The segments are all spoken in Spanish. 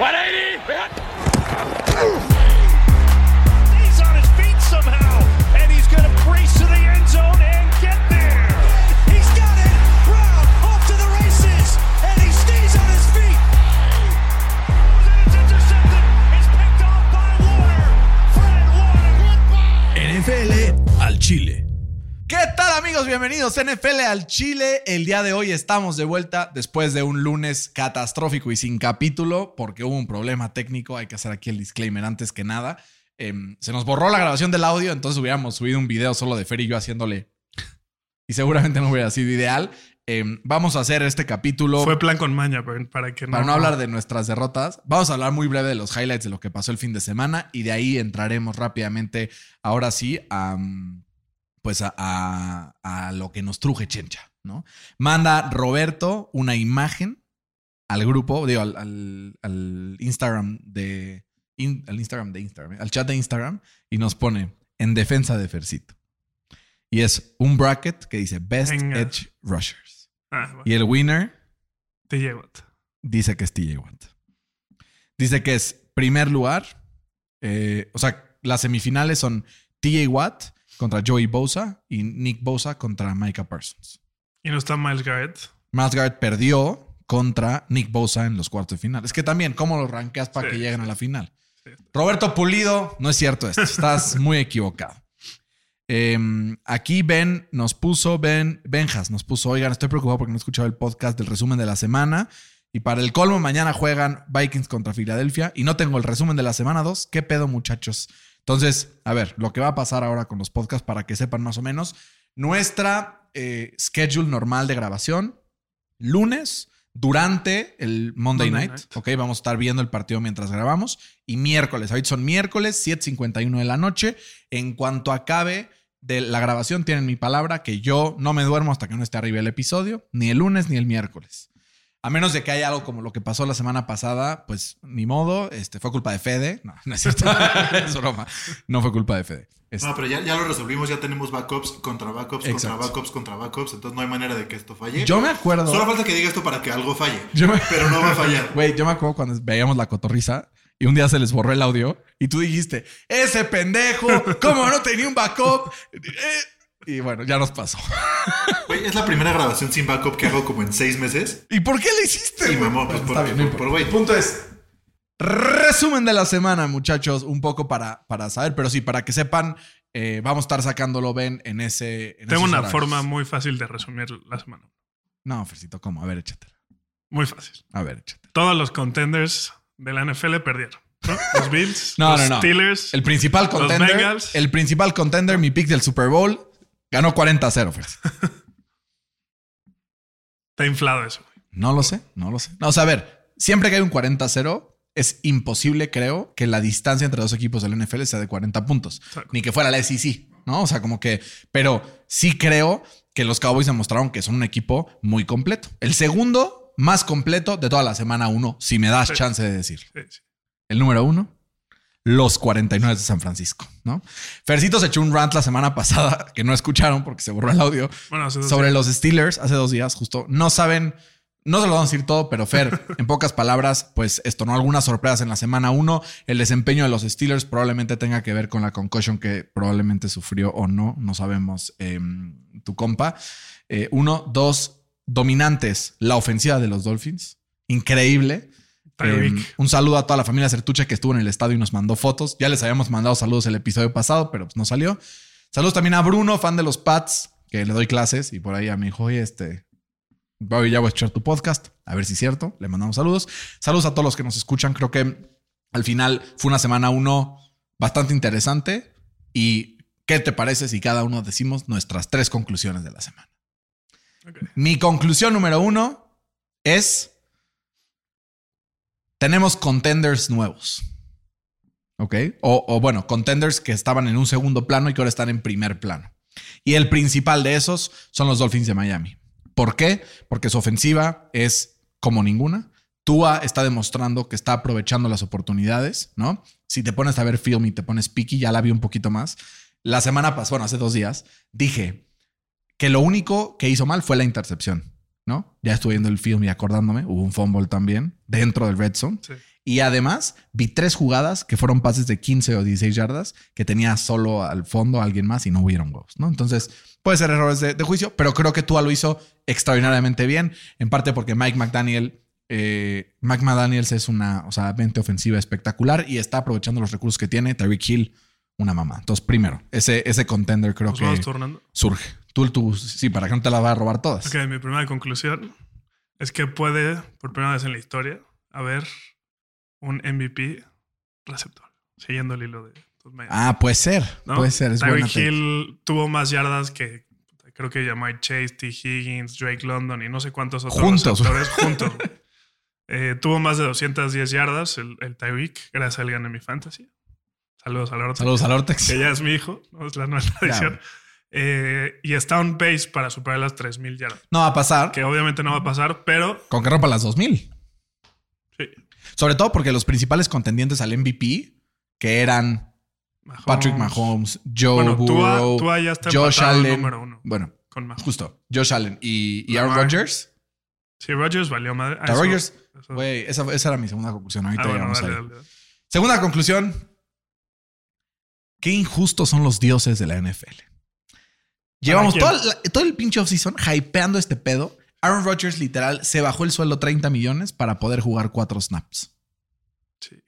180! Amigos? Bienvenidos a NFL al Chile. El día de hoy estamos de vuelta después de un lunes catastrófico y sin capítulo porque hubo un problema técnico. Hay que hacer aquí el disclaimer antes que nada. Em, se nos borró la grabación del audio, entonces hubiéramos subido un video solo de Fer y yo haciéndole. Y seguramente no hubiera sido ideal. Em, vamos a hacer este capítulo. Fue plan con maña, para que Para no hablar de nuestras derrotas, vamos a hablar muy breve de los highlights de lo que pasó el fin de semana y de ahí entraremos rápidamente, ahora sí, a, pues a, a- a lo que nos truje Chencha, ¿no? Manda Roberto una imagen al grupo, digo, al, al- al Instagram de... in- al Instagram de Instagram, ¿eh? al chat de Instagram y nos pone en defensa de Fercito. Y es un bracket que dice Best Venga. Edge Rushers. Ah, bueno, Y el winner te llevo. dice que es TJ Watt. Dice que es primer lugar. eh, o sea, las semifinales son TJ Watt contra Joey Bosa y Nick Bosa contra Micah Parsons. Y no está Miles Garrett. Miles Garrett perdió contra Nick Bosa en los cuartos de final. Es que también, ¿cómo los rankeas para Sí, que lleguen a la final? Sí. Roberto Pulido, no es cierto esto. Estás muy equivocado. Em, aquí Ben nos puso, Ben, Benjas nos puso, oigan, estoy preocupado porque no he escuchado el podcast del resumen de la semana. Y para el colmo, mañana juegan Vikings contra Filadelfia y no tengo el resumen de la semana 2. ¿Qué pedo, muchachos? Entonces, a ver, lo que va a pasar ahora con los podcasts para que sepan más o menos. Nuestra eh, schedule normal de grabación, lunes, durante el Monday, Monday night, night. ok, vamos a estar viendo el partido mientras grabamos. Y miércoles, ahorita son miércoles, 7.51 de la noche. En cuanto acabe de la grabación, tienen mi palabra que yo no me duermo hasta que no esté arriba el episodio, ni el lunes ni el miércoles. A menos de que haya algo como lo que pasó la semana pasada, pues ni modo, este, fue culpa de Fede. No, no es cierto. es broma. No fue culpa de Fede. Este, No, pero ya, ya lo resolvimos, ya tenemos backups contra backups, Exacto. contra backups, contra backups, entonces no hay manera de que esto falle. yo me acuerdo. Solo falta que diga esto para que algo falle, Yo me- pero no va a fallar. Güey, yo me acuerdo cuando veíamos la cotorriza y un día se les borró el audio y tú dijiste, ese pendejo, ¿cómo no tenía un backup? Eh, Y bueno, ya nos pasó. Güey, es la primera grabación sin backup que hago como en seis meses. ¿Y por qué le hiciste? Sí, mamón, pues, por- bien, por- por. El punto es, resumen de la semana, muchachos, un poco para, para saber, pero sí, para que sepan, eh, vamos a estar sacándolo, ven, en ese... en Tengo una horarios. forma muy fácil de resumir la semana. No, Fercito, ¿cómo? A ver, échatela. Muy fácil. A ver, échatela. Todos los contenders de la NFL perdieron. ¿no? Los Bills, No, los no, no. Steelers. El principal Los contender, Bengals. el principal contender, mi pick del Super Bowl, ganó 40-0, Fercito. Está inflado eso. güey. No lo sé, no lo sé. No, o sea, a ver, siempre que hay un 40-0, es imposible, creo, que la distancia entre dos equipos del NFL sea de 40 puntos. Exacto. Ni que fuera la SEC, ¿no? O sea, como que. Pero sí creo que los Cowboys demostraron que son un equipo muy completo. El segundo más completo de toda la semana 1, si me das Sí. chance de decir. Sí, sí. El número uno, los 49 de San Francisco, ¿no? Fercito se echó un rant la semana pasada que no escucharon porque se borró el audio Bueno, sobre días. los Steelers hace dos días, justo. No saben, no se lo vamos a decir todo, pero Fer, en pocas palabras, pues esto, ¿no? Algunas sorpresas en la semana uno. El desempeño de los Steelers probablemente tenga que ver con la concussion que probablemente sufrió o no, no sabemos em, tu compa. Eh, uno, dos, dominantes, la ofensiva de los Dolphins. Increíble. Eh, un saludo a toda la familia Certuche que estuvo en el estadio y nos mandó fotos. Ya les habíamos mandado saludos el episodio pasado, pero pues no salió. Saludos también a Bruno, fan de los Pats, que le doy clases y por ahí a mi hijo, oye, este, voy, ya voy a escuchar tu podcast, a ver si es cierto. Le mandamos saludos. Saludos a todos los que nos escuchan. Creo que al final fue una semana uno bastante interesante. ¿Y qué te parece si cada uno decimos nuestras tres conclusiones de la semana? Mi conclusión número uno es tenemos contenders nuevos. ¿Ok? O, bueno, contenders que estaban en un segundo plano y que ahora están en primer plano. Y el principal de esos son los Dolphins de Miami. ¿Por qué? Porque su ofensiva es como ninguna. Tua está demostrando que está aprovechando las oportunidades, ¿no? Si te pones a ver film y te pones picky, ya la vi un poquito más. La semana pasada, bueno, hace dos días, dije que lo único que hizo mal fue la intercepción, ¿no? Ya estuve viendo el film y acordándome, hubo un fumble también dentro del red zone. Sí. Y además, vi tres jugadas que fueron pases de 15 o 16 yardas que tenía solo al fondo alguien más y no hubieron huevos, ¿no? Entonces, puede ser errores de, de juicio, pero creo que Tua lo hizo extraordinariamente bien, en parte porque Mike McDaniel, eh, Mike McDaniels es una, o sea, mente ofensiva espectacular y está aprovechando los recursos que tiene. Tyreek Hill, una mamá. Entonces, primero, ese, ese contender creo Nos que surge. Tú, tú, sí, para que no te la vaya a robar todas. Ok, mi primera conclusión es que puede, por primera vez en la historia, haber un MVP receptor. Siguiendo el hilo de tus medios. Ah, puede ser. ¿no? Puede ser. Es Tyreek take. Hill tuvo más yardas que creo que Jamai Chase, T. Higgins, Drake London y no sé cuántos otros Juntos. receptores juntos. Eh, tuvo más de 210 yardas el, el Tyreek, gracias a Ligan en mi fantasy. Saludos a Lorto. Saludos al Ortex. Que ya es mi hijo, ¿no? es la nueva edición. Eh, y está on pace para superar las 3000 yardas. No va a pasar Que obviamente no va a pasar, pero con que rompa las 2000. sí. Sobre todo porque los principales contendientes al MVP, que eran Mahomes. Patrick Mahomes, Joe Bueno, Burrow, Tua ya está Josh Allen. número uno. Bueno, Con Mahomes. justo. Josh Allen y, y Aaron. Rodgers. Sí, Rodgers valió madre. Ah, Rodgers, güey, esa, esa era mi segunda conclusión. Ahorita Ah, bueno, llegamos dale, dale. Segunda conclusión. Qué injustos son los dioses de la NFL. Llevamos todo, el- todo el pinche offseason hypeando este pedo. Aaron Rodgers literal se bajó el sueldo 30 millones para poder jugar cuatro snaps. Sí.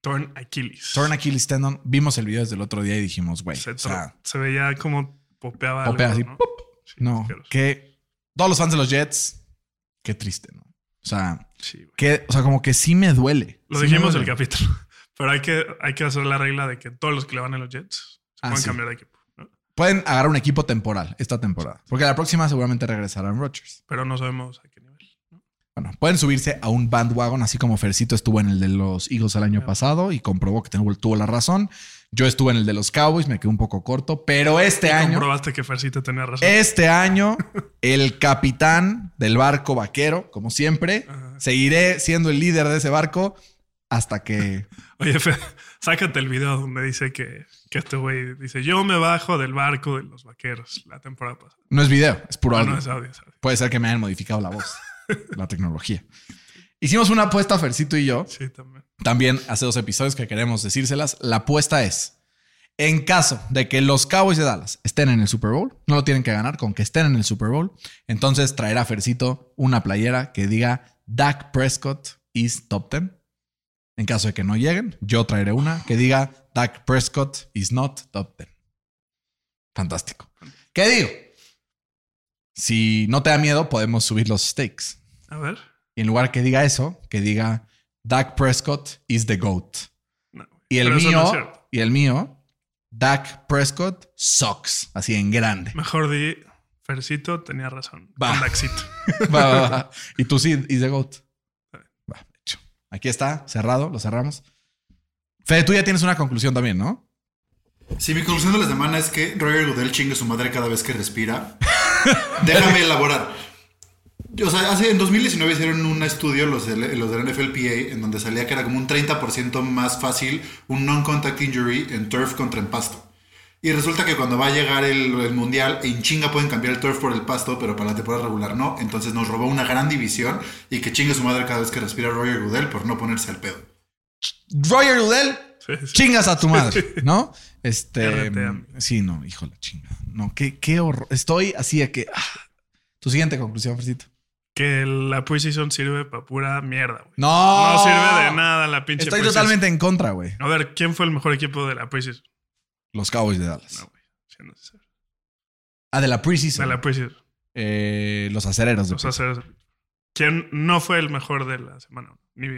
Torn Achilles. Torn Achilles tendon. Vimos el video desde el otro día y dijimos, güey, se, o sea, se veía como popeaba. popea algo, así, ¿no? que todos los fans de los Jets, qué triste, ¿no? O sea, Sí, que, o sea, como que sí me duele. Lo Sí dijimos duele. el capítulo. Pero hay que, hay que hacer la regla de que todos los que le van a los Jets se Ah, pueden cambiar de equipo. Pueden agarrar un equipo temporal esta temporada. Porque la próxima seguramente regresarán Rodgers. Pero no sabemos a qué nivel. ¿no? Bueno, pueden subirse a un bandwagon, así como Fercito estuvo en el de los Eagles el año pasado y comprobó que tuvo, la razón. Yo estuve en el de los Cowboys, me quedé un poco corto, pero este año, Comprobaste que Fercito tenía razón. este año, el capitán del barco vaquero, como siempre, Ajá. seguiré siendo el líder de ese barco hasta que Oye, Fer, sácate el video donde dice que, que este güey dice: Yo me bajo del barco de los vaqueros la temporada pasada. no es video, es puro Ah, audio. no, es audio, es audio. Puede ser que me hayan modificado la voz, la tecnología. Hicimos una apuesta, Fercito y yo, Sí, también. también hace dos episodios que queremos decírselas. La apuesta es, en caso de que los Cowboys de Dallas estén en el Super Bowl, no lo tienen que ganar, con que estén en el Super Bowl, entonces traerá Fercito una playera que diga Dak Prescott is top 10. En caso de que no lleguen, yo traeré una que diga Dak Prescott is not top 10. Fantástico. ¿Qué digo? Si no te da miedo, podemos subir los stakes. A ver. Y en lugar que diga eso, que diga Dak Prescott is the GOAT. No. Y el mío, no y el mío, Dak Prescott sucks. Así en grande. Mejor di: Fercito tenía razón. Va. Con Daxito. Va, va, va. Y tú sí, is the GOAT. Aquí está, cerrado, lo cerramos. Fede, tú ya tienes una conclusión también, ¿no? Si mi conclusión de la semana es que Roger Goodell chingue su madre cada vez que respira, déjame elaborar. O sea, hace, en 2019 hicieron un estudio los los de la NFLPA en donde salía que era como un 30% más fácil un non-contact injury en turf contra en pasto. Y resulta que cuando va a llegar el, el mundial, en chinga pueden cambiar el turf por el pasto, pero para la temporada regular no. Entonces nos robó una gran división y que chingue su madre cada vez que respira Roger Goodell por no ponerse al pedo. Roger Sí, sí. chingas a tu madre, ¿no? Este. Sí, no, hijo de la chinga. No, qué, qué horror. Estoy así de que. ah. Tu siguiente conclusión, Fercito. Que la preseason sirve para pura mierda, güey. No. No sirve de nada la pinche Estoy totalmente en contra, güey. A ver, ¿quién fue el mejor equipo de la preseason? Los Cowboys de Dallas. No, güey. Ah, de la De preseason. la preseason. Eh, los acereros. de Los aceros. ¿Quién no fue el mejor de la semana? Ni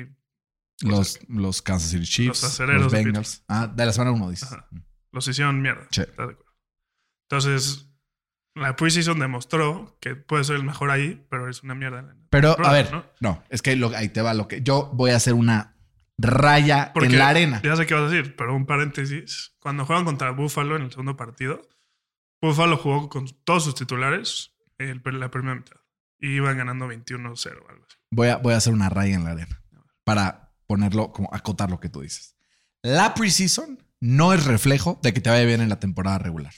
Los, los Kansas City Chiefs. Los acereros Los de Bengals. Ah, de la semana 1 dices. Ajá. los hicieron mierda. Sí. ¿Estás de acuerdo? Entonces, la preseason demostró que puede ser el mejor ahí, pero es una mierda. Pero, a ver, ¿no? no, es que lo- ahí te va lo que. Yo voy a hacer una raya Porque en la arena. Ya sé qué vas a decir, pero un paréntesis. Cuando juegan contra Buffalo en el segundo partido, Buffalo jugó con todos sus titulares el- la primera mitad. Y iban ganando 21-0 o algo así. Voy a, voy a hacer una raya en la arena para ponerlo, como acotar lo que tú dices. La preseason no es reflejo de que te vaya bien en la temporada regular.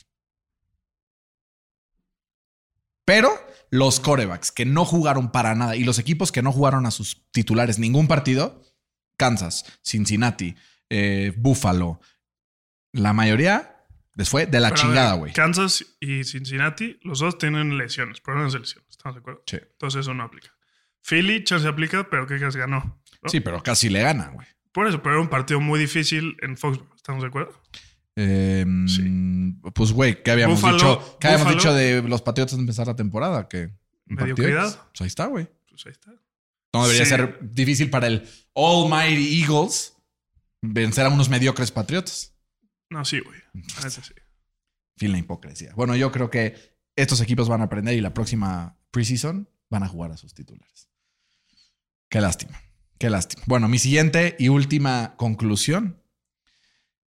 Pero los corebacks que no jugaron para nada y los equipos que no jugaron a sus titulares ningún partido Kansas, Cincinnati, eh, Buffalo. La mayoría les fue de la Pero chingada, güey. Kansas y Cincinnati, los dos tienen lesiones, problemas de lesión. ¿Estamos de acuerdo? Sí. Entonces eso no aplica. Philly, chance aplica, pero ¿qué crees? Ganó. ¿no? Sí, pero casi le gana, güey. Por eso, pero era un partido muy difícil en Foxborough. ¿Estamos de acuerdo? Eh, Pues, güey, ¿qué habíamos Buffalo- dicho? ¿Qué habíamos dicho de los Patriotas de empezar la temporada? Que Mediocridad. Pues ahí está, güey. Pues ahí está. No debería Sí. ser difícil para el Almighty Eagles vencer a unos mediocres Patriotas. No, sí, güey. Neta sí. Fin la hipocresía. Bueno, yo creo que estos equipos van a aprender y la próxima preseason van a jugar a sus titulares. Qué lástima. Qué lástima. Bueno, mi siguiente y última conclusión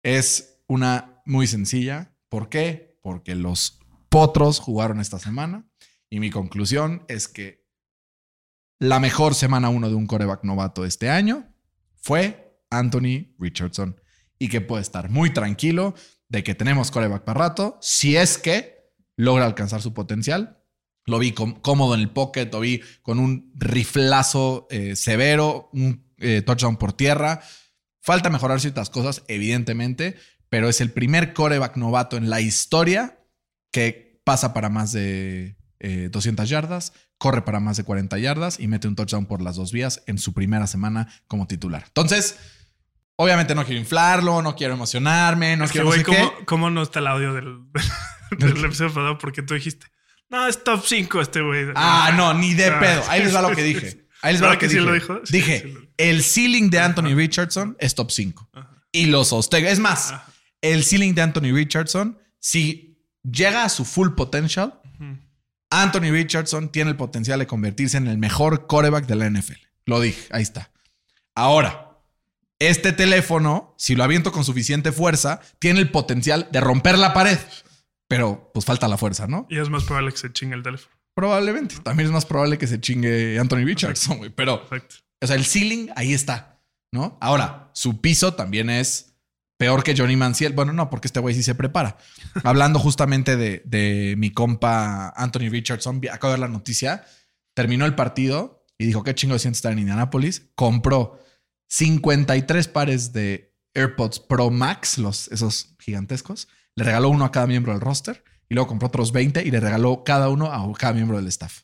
es una muy sencilla. ¿Por qué? Porque los potros jugaron esta semana y mi conclusión es que la mejor semana uno de un coreback novato este año fue Anthony Richardson y que puede estar muy tranquilo de que tenemos coreback para rato si es que logra alcanzar su potencial. Lo vi cómodo en el pocket, lo vi con un riflazo eh, severo, un eh, touchdown por tierra. Falta mejorar ciertas cosas, evidentemente, pero es el primer coreback novato en la historia que pasa para más de eh, 200 yardas, corre para más de 40 yardas y mete un touchdown por las dos vías en su primera semana como titular. Entonces, obviamente no quiero inflarlo, no quiero emocionarme, no Es que, quiero no sé qué. ¿cómo, no está el audio del, del episodio pasado? Porque tú dijiste, no, es top 5 este güey. Ah, no, ni de Ah, pedo. Ahí les va lo que dije. Ahí les va ¿Verdad lo que, que sí dije. lo dijo? Sí, dije, sí lo- el ceiling de Anthony Richardson es top 5. Y lo sostengo. Es más, Ajá. el ceiling de Anthony Richardson, si llega a su full potential. Anthony Richardson tiene el potencial de convertirse en el mejor coreback de la NFL. Lo dije, ahí está. Ahora, este teléfono, si lo aviento con suficiente fuerza, tiene el potencial de romper la pared. Pero pues falta la fuerza, ¿no? Y es más probable que se chingue el teléfono. Probablemente. También es más probable que se chingue Anthony Richardson, güey. Pero, o sea, el ceiling ahí está, ¿no? Ahora, su piso también es peor que Johnny Manziel. Bueno, no, porque este güey sí se prepara. Hablando justamente de, de mi compa Anthony Richardson, acabo de ver la noticia. Terminó el partido y dijo, qué chingo siento estar en Indianapolis. Compró 53 pares de AirPods Pro Max, los, esos gigantescos. Le regaló uno a cada miembro del roster y luego compró otros 20 y le regaló cada uno a cada miembro del staff.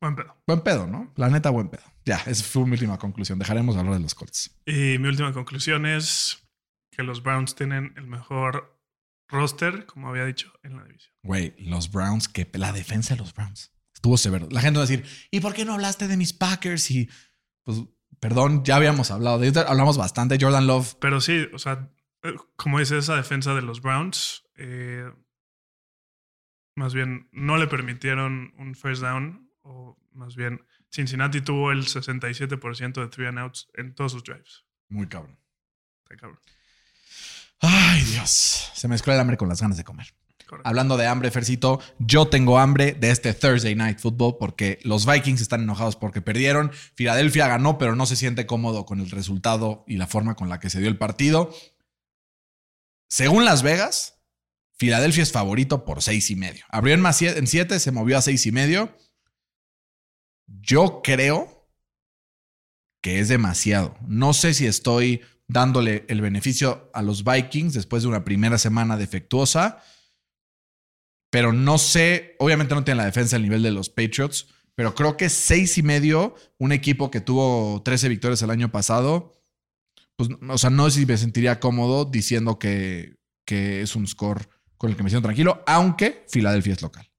Buen pedo. Buen pedo, ¿no? La neta, buen pedo. Ya, esa fue mi última conclusión. Dejaremos de hablar de los Colts. Y mi última conclusión es que los Browns tienen el mejor roster, como había dicho, en la división. Güey, los Browns, que la defensa de los Browns estuvo severo. La gente va a decir, ¿y por qué no hablaste de mis Packers? Y pues, perdón, ya habíamos hablado de esto, hablamos bastante. Jordan Love, Pero sí, o sea, eh, como dice esa defensa de los Browns, eh, más bien no le permitieron un first down, o más bien Cincinnati tuvo el 67% de three and outs en todos sus drives. muy cabrón. Está cabrón. Ay, Dios. Se me mezcló el hambre con las ganas de comer. Correcto. Hablando de hambre, Fercito, yo tengo hambre de este Thursday Night Football porque los Vikings están enojados porque perdieron. Filadelfia ganó, pero no se siente cómodo con el resultado y la forma con la que se dio el partido. Según Las Vegas, Filadelfia es favorito por seis y medio. Abrió en, más sie- en siete, se movió a seis y medio. Yo creo que es demasiado. No sé si estoy dándole el beneficio a los Vikings después de una primera semana defectuosa, pero no sé, obviamente no tiene la defensa al nivel de los Patriots, pero creo que seis y medio, un equipo que tuvo 13 victorias el año pasado, pues, o sea, no sé si me sentiría cómodo diciendo que, que es un score con el que me siento tranquilo, aunque Filadelfia es local.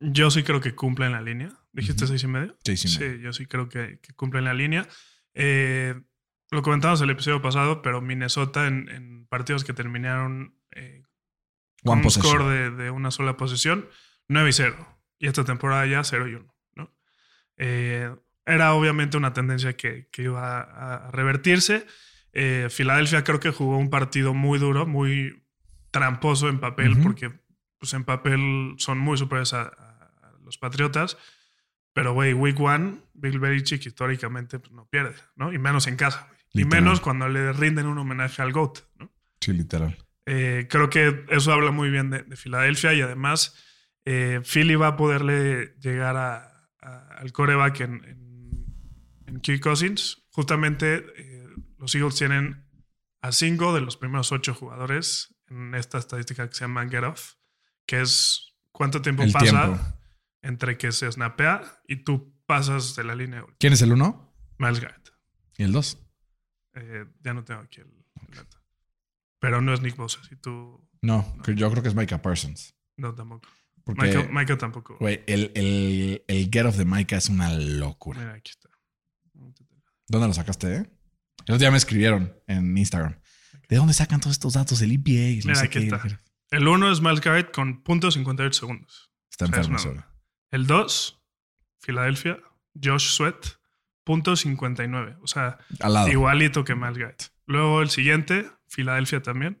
Yo sí creo que cumplen la línea. ¿Dijiste Ujú. seis y medio? Seis y Sí, medio. yo sí creo que, que cumplen la línea. Eh, lo comentamos el episodio pasado, pero Minnesota en, en partidos que terminaron eh, con One un possession. score de, de una sola posesión, 9 y 0. Y esta temporada ya 0 y 1. ¿no? Eh, era obviamente una tendencia que, que iba a, a revertirse. Eh, Filadelfia creo que jugó un partido muy duro, muy tramposo en papel, Ujú. porque pues, en papel son muy superiores a- a los Patriotas. Pero, güey, Week One, Bill Belichick históricamente pues, no pierde, ¿no? Y menos en casa. güey. Y menos cuando le rinden un homenaje al GOAT, ¿no? Sí, literal. Eh, creo que eso habla muy bien de, de Filadelfia y además eh, Philly va a poderle llegar a- a- al coreback en, en, en Kirk Cousins. justamente eh, los Eagles tienen a cinco de los primeros ocho jugadores en esta estadística que se llama Get Off, que es cuánto tiempo El pasa tiempo. Entre que se snapea y tú pasas de la línea. ¿Quién es el uno? Miles Garrett. ¿Y el dos? Eh, ya no tengo aquí el, el dato. Pero no es Nick Bosa, si tú... No, yo creo que es Micah Parsons. No, tampoco. Porque, Michael tampoco. güey, el, el, el get off de Micah es una locura. Mira, aquí está. ¿Dónde lo sacaste, eh? El otro día me escribieron en Instagram. ¿De dónde sacan todos estos datos? El EPA. no Mira, sé aquí qué. está. El 1 es Miles Garrett con .58 segundos. Está O sea, es enfermo, locura. El 2, Filadelfia, Josh Sweat, .59. O sea, Al lado. igualito que Miles Garrett. Luego el siguiente, Filadelfia también.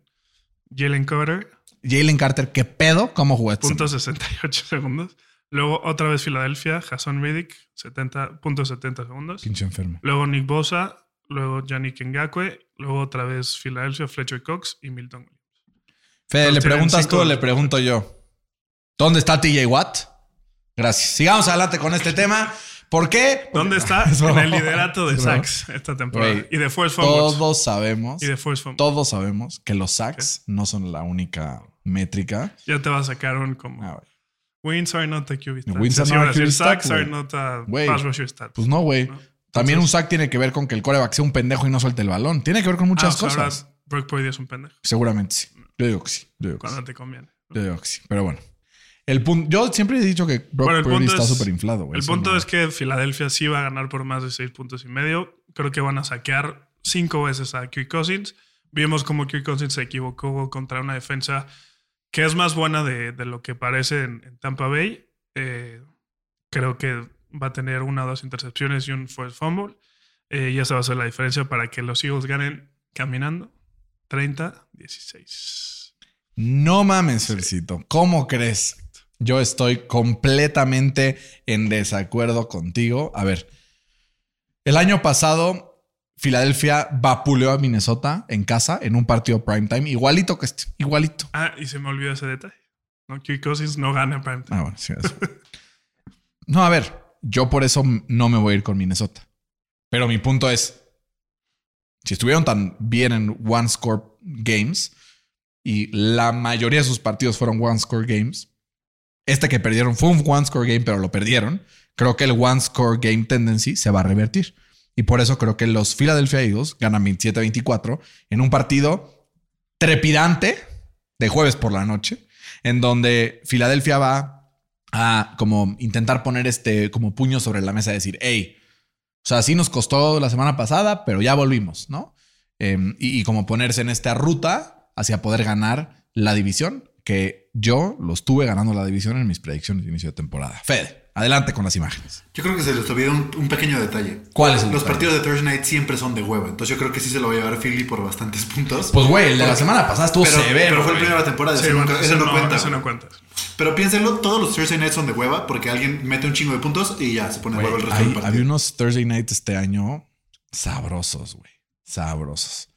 Jalen Carter, Jalen Carter, ¿qué pedo? ¿Cómo jugó esta punto semana? 68 segundos. Luego otra vez Filadelfia, Hassan Riddick, 70, punto 70 segundos. Pinche enfermo. Luego Nick Bosa, luego Yannick Ngakwe, luego otra vez Filadelfia, Fletcher Cox y Milton Williams. Fede, ¿le preguntas tú o le pregunto yo? ¿Dónde está TJ Watt? Gracias. Sigamos adelante con este tema. ¿Por qué? ¿Dónde está? Es en el liderato de sacks esta temporada. Y de force. Todos sabemos, Y de force fumbles. todos sabemos que los sacks no son la única métrica. Ya te va a sacar un como... Ah. Wins are not a QB stat. Wins are not a sacks are not a Güey. pass rusher stat. Pues no, güey. ¿no? También un sack tiene que ver con que el coreback sea un pendejo y no suelte el balón. Tiene que ver con Ah, muchas o sea, ahora cosas. Brock Purdy es un pendejo. Seguramente sí. Yo digo que sí. Yo digo que sí. Cuando te conviene. Yo digo que sí. Pero bueno. El punto, yo siempre he dicho que Brock Bueno, Purdy está es- súper inflado, güey. El punto no- es que Filadelfia sí va a ganar por más de seis puntos y medio. Creo que van a saquear cinco veces a Kirk Cousins. Vimos como Kirk Cousins se equivocó contra una defensa que es más buena de, de lo que parece en, en Tampa Bay. Eh, creo que va a tener una o dos intercepciones y un first fumble. Eh, y esa va a ser la diferencia para que los Eagles ganen caminando 30-16. No mames, Fercito. ¿Cómo crees? Yo estoy completamente en desacuerdo contigo. A ver, el año pasado, Filadelfia vapuleó a Minnesota en casa en un partido primetime, igualito que este, igualito. Ah, y se me olvidó ese detalle. ¿no? Kirk Cousins no gana prime time. Ah, bueno, sí, eso. No, a ver, yo por eso no me voy a ir con Minnesota. Pero mi punto es, si estuvieron tan bien en one score games y la mayoría de sus partidos fueron one score games, este que perdieron fue un one score game, pero lo perdieron. Creo que el one score game tendency se va a revertir. Y por eso creo que los Philadelphia Eagles ganan 27-24 en un partido trepidante de jueves por la noche, en donde Filadelfia va a como intentar poner este como puño sobre la mesa y decir, hey, o sea, sí nos costó la semana pasada, pero ya volvimos, ¿no? Y, y como ponerse en esta ruta hacia poder ganar la división, que yo lo estuve ganando la división en mis predicciones de inicio de temporada. Fede, adelante con las imágenes. Yo creo que se les olvidó un, un pequeño detalle. ¿Cuál es el Los detalle? partidos de Thursday Night siempre son de hueva. Entonces yo creo que sí se lo va a llevar Philly por bastantes puntos. Pues güey, el de la semana pasada estuvo pero, severo. pero fue el güey. primero de la temporada. Sí, eso, bueno, no, eso eso no no- cuenta. eso güey. no cuenta. Pero piénsenlo, todos los Thursday Nights son de hueva porque alguien mete un chingo de puntos y ya se pone de hueva el resto hay- del partido. había unos Thursday nights este año sabrosos, güey. Sabrosos.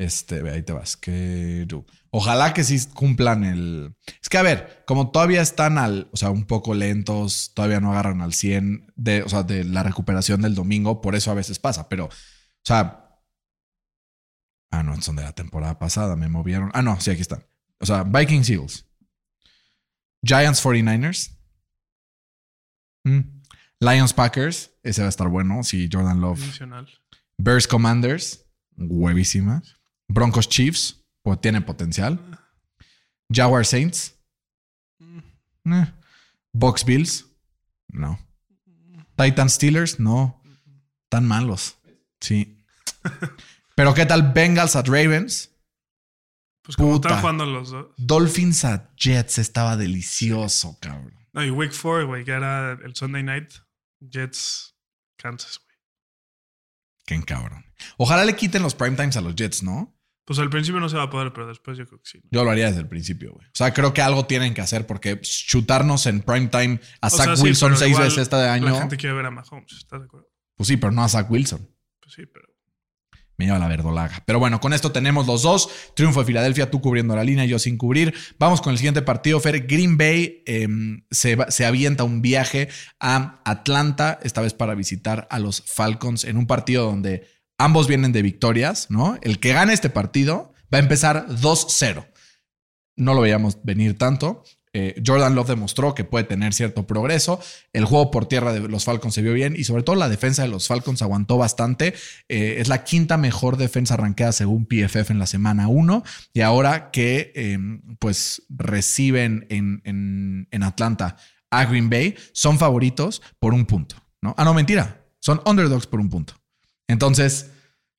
Este, ve, ahí te vas. Que ojalá que sí cumplan el. Es que a ver, como todavía están al, o sea, un poco lentos, todavía no agarran al 100 de, o sea, de la recuperación del domingo, por eso a veces pasa, pero, o sea, ah, no, son de la temporada pasada, me movieron. Ah, no, sí, aquí están. O sea, Vikings Eagles, Giants 49ers, Mm. Lions Packers, ese va a estar bueno, si Jordan Love. Adicional. Bears Commanders, huevísima. Broncos Chiefs, pues tiene potencial. Jaguar Saints. Eh. Bucks Bills, no. Titans Steelers, no. Tan malos. Sí. Pero ¿qué tal Bengals at Ravens? Pues como Puta. están jugando los dos. Dolphins at Jets estaba delicioso, cabrón. No, y Week 4, güey, que era el Sunday night. Jets, Kansas, güey. Qué cabrón. Ojalá le quiten los primetimes a los Jets, ¿no? Pues al principio no se va a poder, pero después yo creo que sí. ¿no? Yo lo haría desde el principio, güey. O sea, creo que algo tienen que hacer porque chutarnos en primetime a O Zach sea, sí, Wilson seis veces este año. La gente quiere ver a Mahomes, ¿estás de acuerdo? Pues sí, pero no a Zach Wilson. Pues sí, pero. Me lleva la verdolaga. Pero bueno, con esto tenemos los dos. Triunfo de Filadelfia, tú cubriendo la línea, yo sin cubrir. Vamos con el siguiente partido. Fer, Green Bay eh, se, se avienta un viaje a Atlanta, esta vez para visitar a los Falcons en un partido donde ambos vienen de victorias, ¿no? El que gane este partido va a empezar 2-0. No lo veíamos venir tanto. Eh, Jordan Love demostró que puede tener cierto progreso. El juego por tierra de los Falcons se vio bien y sobre todo la defensa de los Falcons aguantó bastante. Eh, es la quinta mejor defensa ranqueada según PFF en la semana 1 y ahora que eh, pues reciben en, en, en Atlanta a Green Bay, son favoritos por un punto. ¿no? Ah, no, mentira. Son underdogs por un punto. Entonces,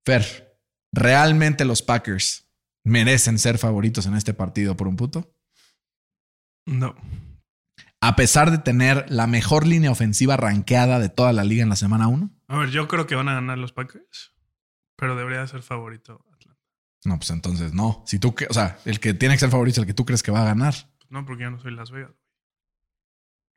Fer, ¿realmente los Packers merecen ser favoritos en este partido por un punto? No. A pesar de tener la mejor línea ofensiva ranqueada de toda la liga en la semana 1. A ver, yo creo que van a ganar los Packers, pero debería ser favorito Atlanta. No, pues entonces no. Si tú, o sea, el que tiene que ser favorito es el que tú crees que va a ganar. No, porque yo no soy Las Vegas.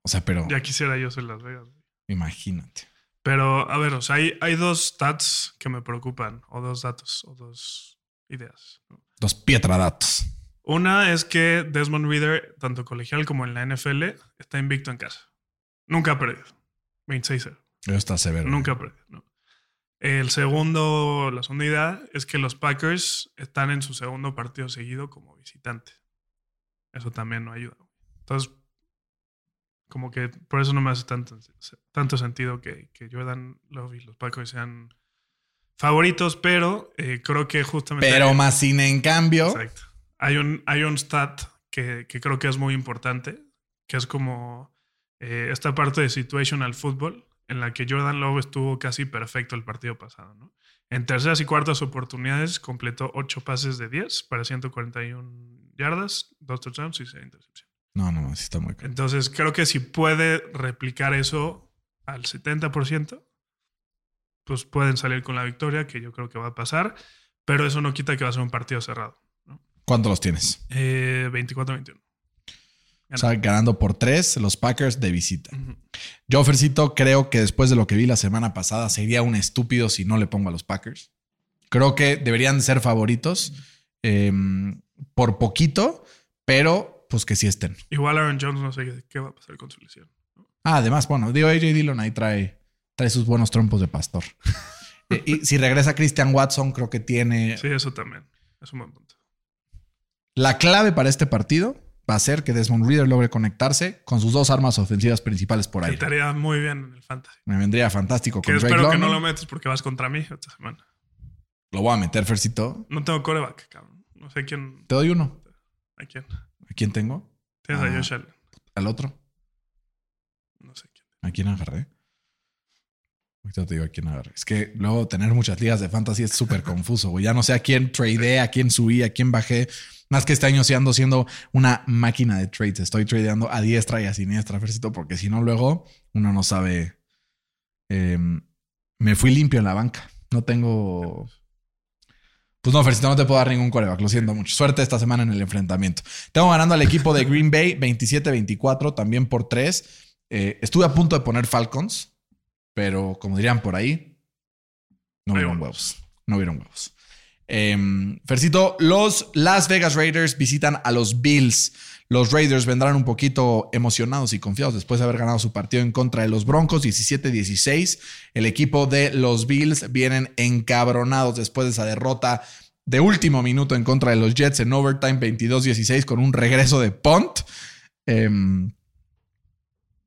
O sea, pero Ya quisiera yo ser Las Vegas. imagínate. Pero, a ver, o sea, hay, hay dos stats que me preocupan, o dos datos, o dos ideas. Dos pietradatos. Una es que Desmond Reader, tanto colegial como en la NFL, está invicto en casa. Nunca ha perdido. 26-0. Eso está severo. Nunca ha perdido. ¿no? El segundo, la segunda idea es que los Packers están en su segundo partido seguido como visitante. Eso también no ayuda. Entonces, como que por eso no me hace tanto, tanto sentido que, que Jordan Love y los Packers sean favoritos, pero eh, creo que justamente... Pero más sin en cambio. Exacto. Hay un, hay un stat que, que creo que es muy importante, que es como eh, esta parte de situational football, en la que Jordan Love estuvo casi perfecto el partido pasado. ¿no? En terceras y cuartas oportunidades completó 8 pases de 10 para 141 yardas, 2 touchdowns y 6 intercepciones. No, no, sí está muy claro. Entonces creo que si puede replicar eso al 70%, pues pueden salir con la victoria, que yo creo que va a pasar, pero eso no quita que va a ser un partido cerrado. ¿no? ¿Cuántos los tienes? Eh, 24-21. O sea, ganando por tres los Packers de visita. Yo, Fercito, creo que después de lo que vi la semana pasada, sería un estúpido si no le pongo a los Packers. Creo que deberían ser favoritos eh, por poquito, pero pues que sí estén. Igual Aaron Jones no sé qué, va a pasar con su lesión. Ah, además, bueno, digo, AJ Dillon ahí trae, trae sus buenos trompos de pastor. Eh, y si regresa Christian Watson, creo que tiene Sí, eso también. Es un buen punto. La clave para este partido va a ser que Desmond Reader logre conectarse con sus dos armas ofensivas principales por ahí. estaría muy bien en el fantasy. Me vendría fantástico Que con Drake espero que no lo metes porque vas contra mí esta semana. Lo voy a meter, Fercito. No tengo coreback, cabrón. No sé quién. Te doy uno. ¿A quién? ¿A quién tengo? Tienes Ah. a Josh Allen. ¿Al otro? No sé quién. ¿A quién agarré? Ahorita te digo a quién agarré. Es que luego tener muchas ligas de fantasy es súper confuso, güey. Ya no sé a quién tradeé, a quién subí, a quién bajé. Más que este año sí ando siendo una máquina de trades. Estoy tradeando a diestra y a siniestra, Fercito, porque si no, luego uno no sabe. Eh, me fui limpio en la banca. No tengo. Pues no, Fercito, no te puedo dar ningún coreback. Lo siento mucho. Suerte esta semana en el enfrentamiento. Tengo ganando al equipo de Green Bay 27-24, también por 3. estuve a punto de poner Falcons, pero como dirían por ahí, no vieron huevos. No vieron huevos. Em, Fercito, los Las Vegas Raiders visitan a los Bills. Los Raiders vendrán un poquito emocionados y confiados después de haber ganado su partido en contra de los Broncos 17-16. El equipo de los Bills vienen encabronados después de esa derrota de último minuto en contra de los Jets en overtime 22-16 con un regreso de punt. Em,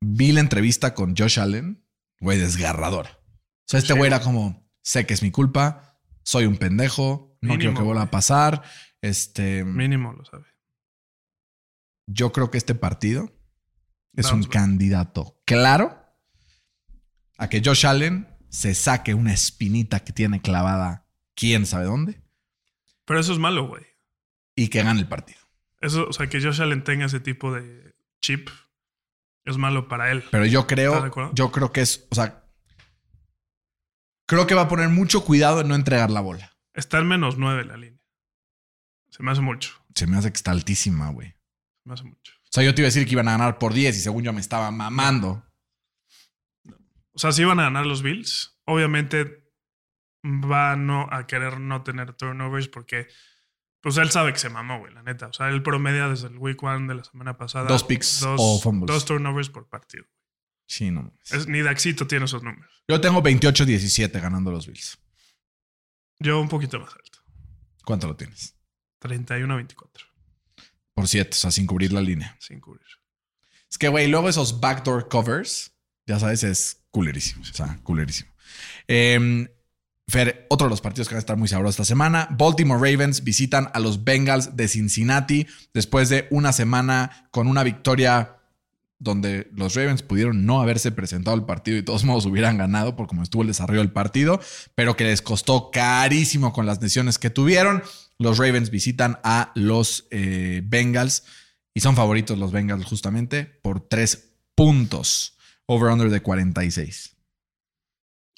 vi la entrevista con Josh Allen, güey, desgarradora. O sea, este Sí. güey era como, sé que es mi culpa, soy un pendejo, no Mínimo, quiero que vuelva a pasar. Este, Mínimo lo sabe. Yo creo que este partido es un candidato claro a que Josh Allen se saque una espinita que tiene clavada quién sabe dónde Pero eso es malo, güey. y que gane el partido. Eso, o sea, que Josh Allen tenga ese tipo de chip es malo para él. Pero yo ¿Estás de creo, yo creo que es, o sea, creo que va a poner mucho cuidado en no entregar la bola. Está en menos nueve la línea. Se me hace mucho. Se me hace que está altísima, güey. Me hace mucho. O sea, yo te iba a decir que iban a ganar por 10 y según yo me estaba mamando. O sea, si van a ganar los Bills, obviamente va a no, a querer no tener turnovers porque pues él sabe que se mamó, güey, la neta. O sea, él promedia desde el week one de la semana pasada. Dos picks o fumbles. Dos turnovers por partido. Sí, no. Es- ni Daxito tiene esos números. Yo tengo 28-17 ganando los Bills. Yo un poquito más alto. ¿Cuánto lo tienes? 31 a 24. Por 7, o sea, sin cubrir la línea. Sin cubrir. Es que, güey, luego esos backdoor covers, ya sabes, es culerísimo. O sea, culerísimo. Eh, Fer, otro de los partidos que van a estar muy sabrosos esta semana. Baltimore Ravens visitan a los Bengals de Cincinnati después de una semana con una victoria donde los Ravens pudieron no haberse presentado al partido y de todos modos hubieran ganado por cómo estuvo el desarrollo del partido, pero que les costó carísimo con las lesiones que tuvieron. Los Ravens visitan a los eh, Bengals y son favoritos los Bengals justamente por tres puntos. Over-under de 46.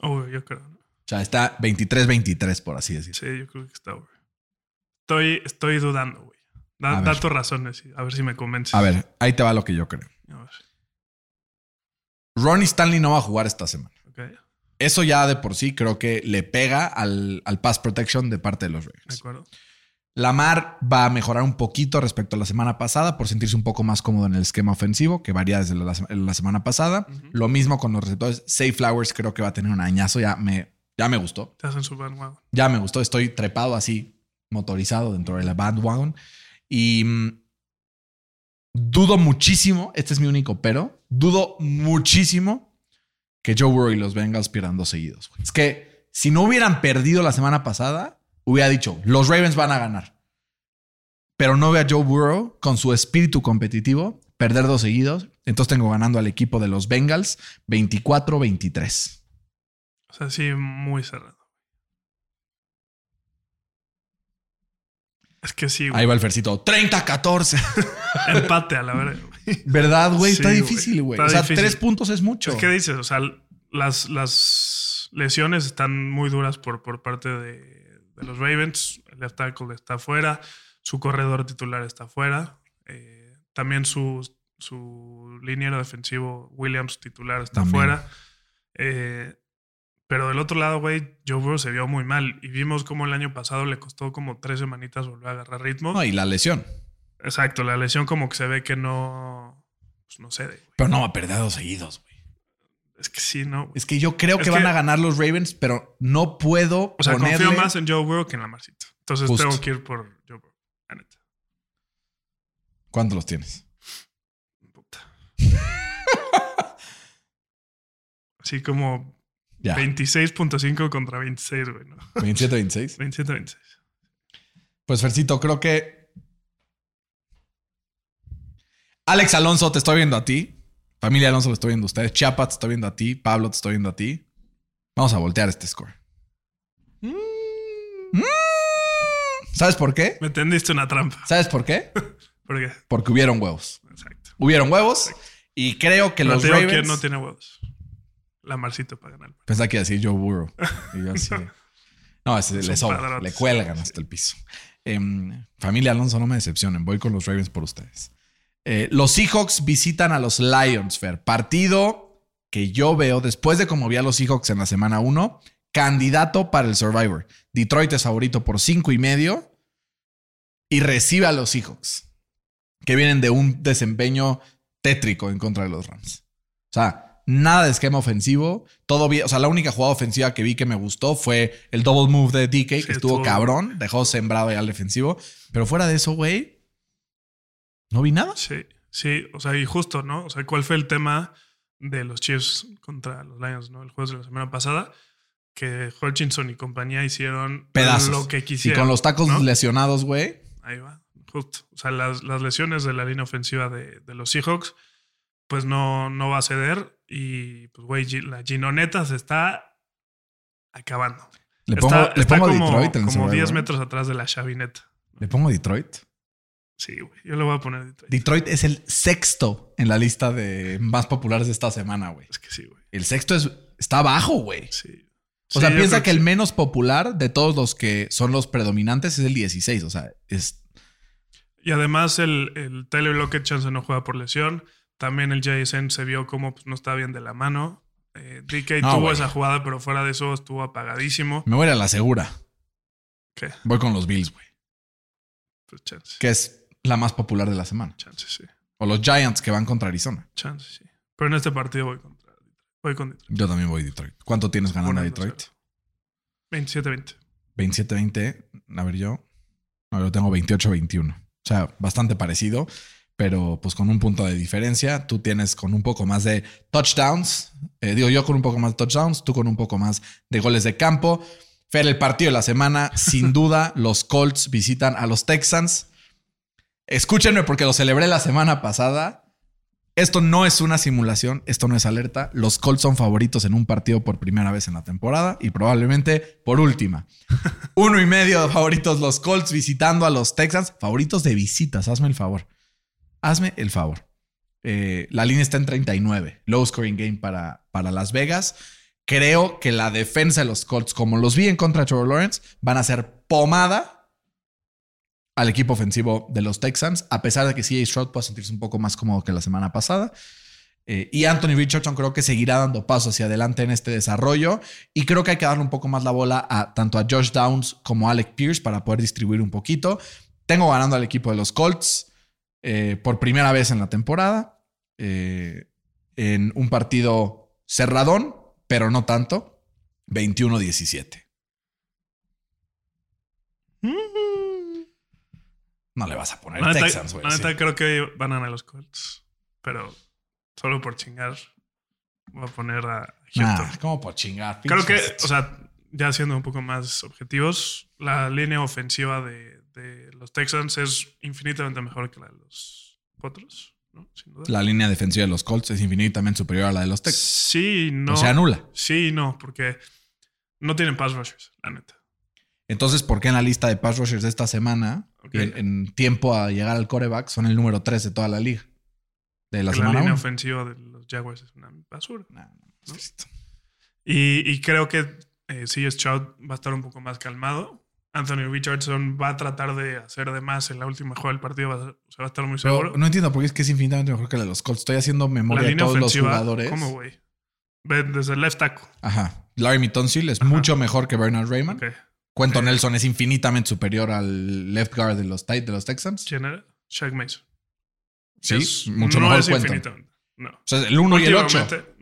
Oh, yo creo. ¿no? O sea, está 23-23, por así decirlo. Sí, yo creo que está over. Estoy, estoy dudando, güey. Da, da tus razones, a ver si me convences. A ver, ahí te va lo que yo creo. A ver, Ronnie Stanley no va a jugar esta semana. Eso ya de por sí creo que le pega al, al pass protection de parte de los de Ravens. acuerdo. Lamar va a mejorar un poquito respecto a la semana pasada por sentirse un poco más cómodo en el esquema ofensivo, que varía desde la, la semana pasada. Lo mismo con los receptores. Say Flowers creo que va a tener un añazo. Ya me, ya me gustó. Te hacen su bandwagon. Ya me gustó. Estoy trepado así, motorizado dentro de la bandwagon. Y mm, dudo muchísimo, este es mi único pero, dudo muchísimo que Joe Burrow y los Bengals pierdan dos seguidos. Es que si no hubieran perdido la semana pasada, hubiera dicho, los Ravens van a ganar. Pero no veo a Joe Burrow con su espíritu competitivo perder dos seguidos. Entonces tengo ganando al equipo de los Bengals 24-23. O sea, sí, muy cerrado. Es que sí, güey. Ahí va el versito 30-14. Empate a la güey. ¿Verdad, güey? Sí, Está difícil, güey. Está O sea, difícil. tres puntos es mucho. Es que dices, o sea, las, las lesiones están muy duras por, por parte de, de los Ravens. El left tackle está fuera, su corredor titular está fuera. eh, también su, su liniero defensivo, Williams, titular, está También. fuera. Eh, pero del otro lado, güey, Joe Burrow se vio muy mal. Y vimos cómo el año pasado le costó como tres semanitas volver a agarrar ritmo. No, y la lesión. Exacto, la lesión como que se ve que no... Pues no sé, güey. Pero no va a perder dos seguidos, güey. Es que sí, no. Es que yo creo Es que, van a ganar los Ravens, pero no puedo O sea, ponerle... confío más en Joe Burrow que en Lamarcito. Entonces Justo. tengo que ir por Joe Burrow. La neta. ¿Cuántos los tienes? Puta. Así como Ya. 26.5 contra 26, güey. ¿no? 27, 26. 27, 26. Pues, Fercito, creo que... Alex Alonso, te estoy viendo a ti. Familia Alonso, lo estoy viendo a ustedes. Chiapa, te estoy viendo a ti. Pablo, te estoy viendo a ti. Vamos a voltear este score. Mm. ¿Sabes por qué? Me tendiste una trampa. ¿Sabes por qué? ¿Por qué? Porque hubieron huevos. Exacto. Hubieron huevos y creo que Pero los Ravens... quién no tiene huevos. Lamarcito para ganar. Pensaba que iba a decir Joe Burrow. Y yo así. No, ese le sobra. Le cuelgan hasta el piso. Em, familia Alonso, no me decepcionen. Voy con los Ravens por ustedes. Eh, los Seahawks visitan a los Lions, Fer. Partido que yo veo, después de como vi a los Seahawks en la semana 1, candidato para el Survivor. Detroit es favorito por cinco y medio y recibe a los Seahawks, que vienen de un desempeño tétrico en contra de los Rams. O sea, nada de esquema ofensivo, todo bien. O sea, la única jugada ofensiva que vi que me gustó fue el double move de DK, que estuvo estuvo- cabrón, dejó sembrado ya al defensivo. Pero fuera de eso, güey, no vi nada. Sí, sí. O sea, y justo, ¿no? O sea, ¿cuál fue el tema de los Chiefs contra los Lions, ¿no? El juego de la semana pasada. Que Hutchinson y compañía hicieron Pedazos. lo que Y quisieron. con los tacos ¿no? lesionados, güey. Ahí va, justo. O sea, las, las lesiones de la línea ofensiva de, de los Seahawks, pues no, no va a ceder. Y pues, güey, la Ginoneta se está acabando. Le pongo, está le está pongo como, Detroit en como 10 Survivor. metros atrás de la chavineta. Le pongo Detroit. Sí, güey. Yo le voy a poner Detroit. Detroit es el sexto en la lista de más populares de esta semana, güey. es que sí, güey. El sexto es, está abajo, güey. Sí. O sea, Sí, piensa que el menos popular de todos los que son los predominantes es el 16. O sea, es. Y además el, el Tyler Lockett chance no juega por lesión. También el JSN se vio como pues, no está bien de la mano. Eh, DK No, tuvo esa jugada, pero fuera de eso estuvo apagadísimo. Me voy a la segura. ¿Qué? Voy con los Bills, güey. Pues chance. Que es la más popular de la semana. Chance, sí. O los Giants que van contra Arizona. Chance, sí. Pero en este partido voy contra. Voy con Detroit. Yo también voy a Detroit. ¿Cuánto tienes ganando a Uno, Detroit? cero. 27-20. 27-20. A ver, yo. A ver, yo tengo 28-21. O sea, bastante parecido, pero pues con un punto de diferencia. Tú tienes con un poco más de touchdowns. Eh, digo yo con un poco más de touchdowns, tú con un poco más de goles de campo. Fer, el partido de la semana, sin duda, los Colts visitan a los Texans. Escúchenme porque lo celebré la semana pasada. Esto no es una simulación, esto no es alerta. Los Colts son favoritos en un partido por primera vez en la temporada y probablemente por última. Uno y medio de favoritos los Colts visitando a los Texans. Favoritos de visitas, hazme el favor. Hazme el favor. Eh, la línea está en 39. Low scoring game para, para Las Vegas. Creo que la defensa de los Colts, como los vi en contra de Trevor Lawrence, van a ser pomada al equipo ofensivo de los Texans, a pesar de que CJ Stroud pueda sentirse un poco más cómodo que la semana pasada. Eh, y Anthony Richardson creo que seguirá dando pasos hacia adelante en este desarrollo. Y creo que hay que darle un poco más la bola a tanto a Josh Downs como a Alec Pierce para poder distribuir un poquito. Tengo ganando al equipo de los Colts eh, por primera vez en la temporada. eh, en un partido cerradón, pero no tanto. 21-17. No le vas a poner Texans, güey. la neta sí. creo que van a ganar los Colts. Pero solo por chingar, voy a poner a Houston. Nah, ¿Cómo por chingar? creo que, o sea, ya siendo un poco más objetivos, la línea ofensiva de, de los Texans es infinitamente mejor que la de los otros, ¿no? Sin duda. La línea defensiva de los Colts es infinitamente superior a la de los Texans. Sí, no. O sea, anula. Sí, no, porque no tienen pass rushers, la neta. Entonces, ¿por qué en la lista de pass rushers de esta semana, En, en tiempo a llegar al coreback, son el número 3 de toda la liga? De la La, semana línea 1. ofensiva de los Jaguars es una basura. Y, y creo que eh, CJ Stroud va a estar un poco más calmado. Anthony Richardson va a tratar de hacer de más en la última jugada del partido. Va a, o sea, va a estar muy seguro. No entiendo por qué es que es infinitamente mejor que la de los Colts. Estoy haciendo memoria de todos los jugadores. ¿cómo, güey? Desde el left tackle. Ajá. Larry Mitonsil es mucho mejor que Bernard Raymond. Ok. Cuento. Nelson es infinitamente superior al left guard de los, de los Texans. ¿Quién era? Shaq Mason. Sí, Es- mucho no mejor es infinitamente. No. O sea, el 1 y el 8. Últimamente,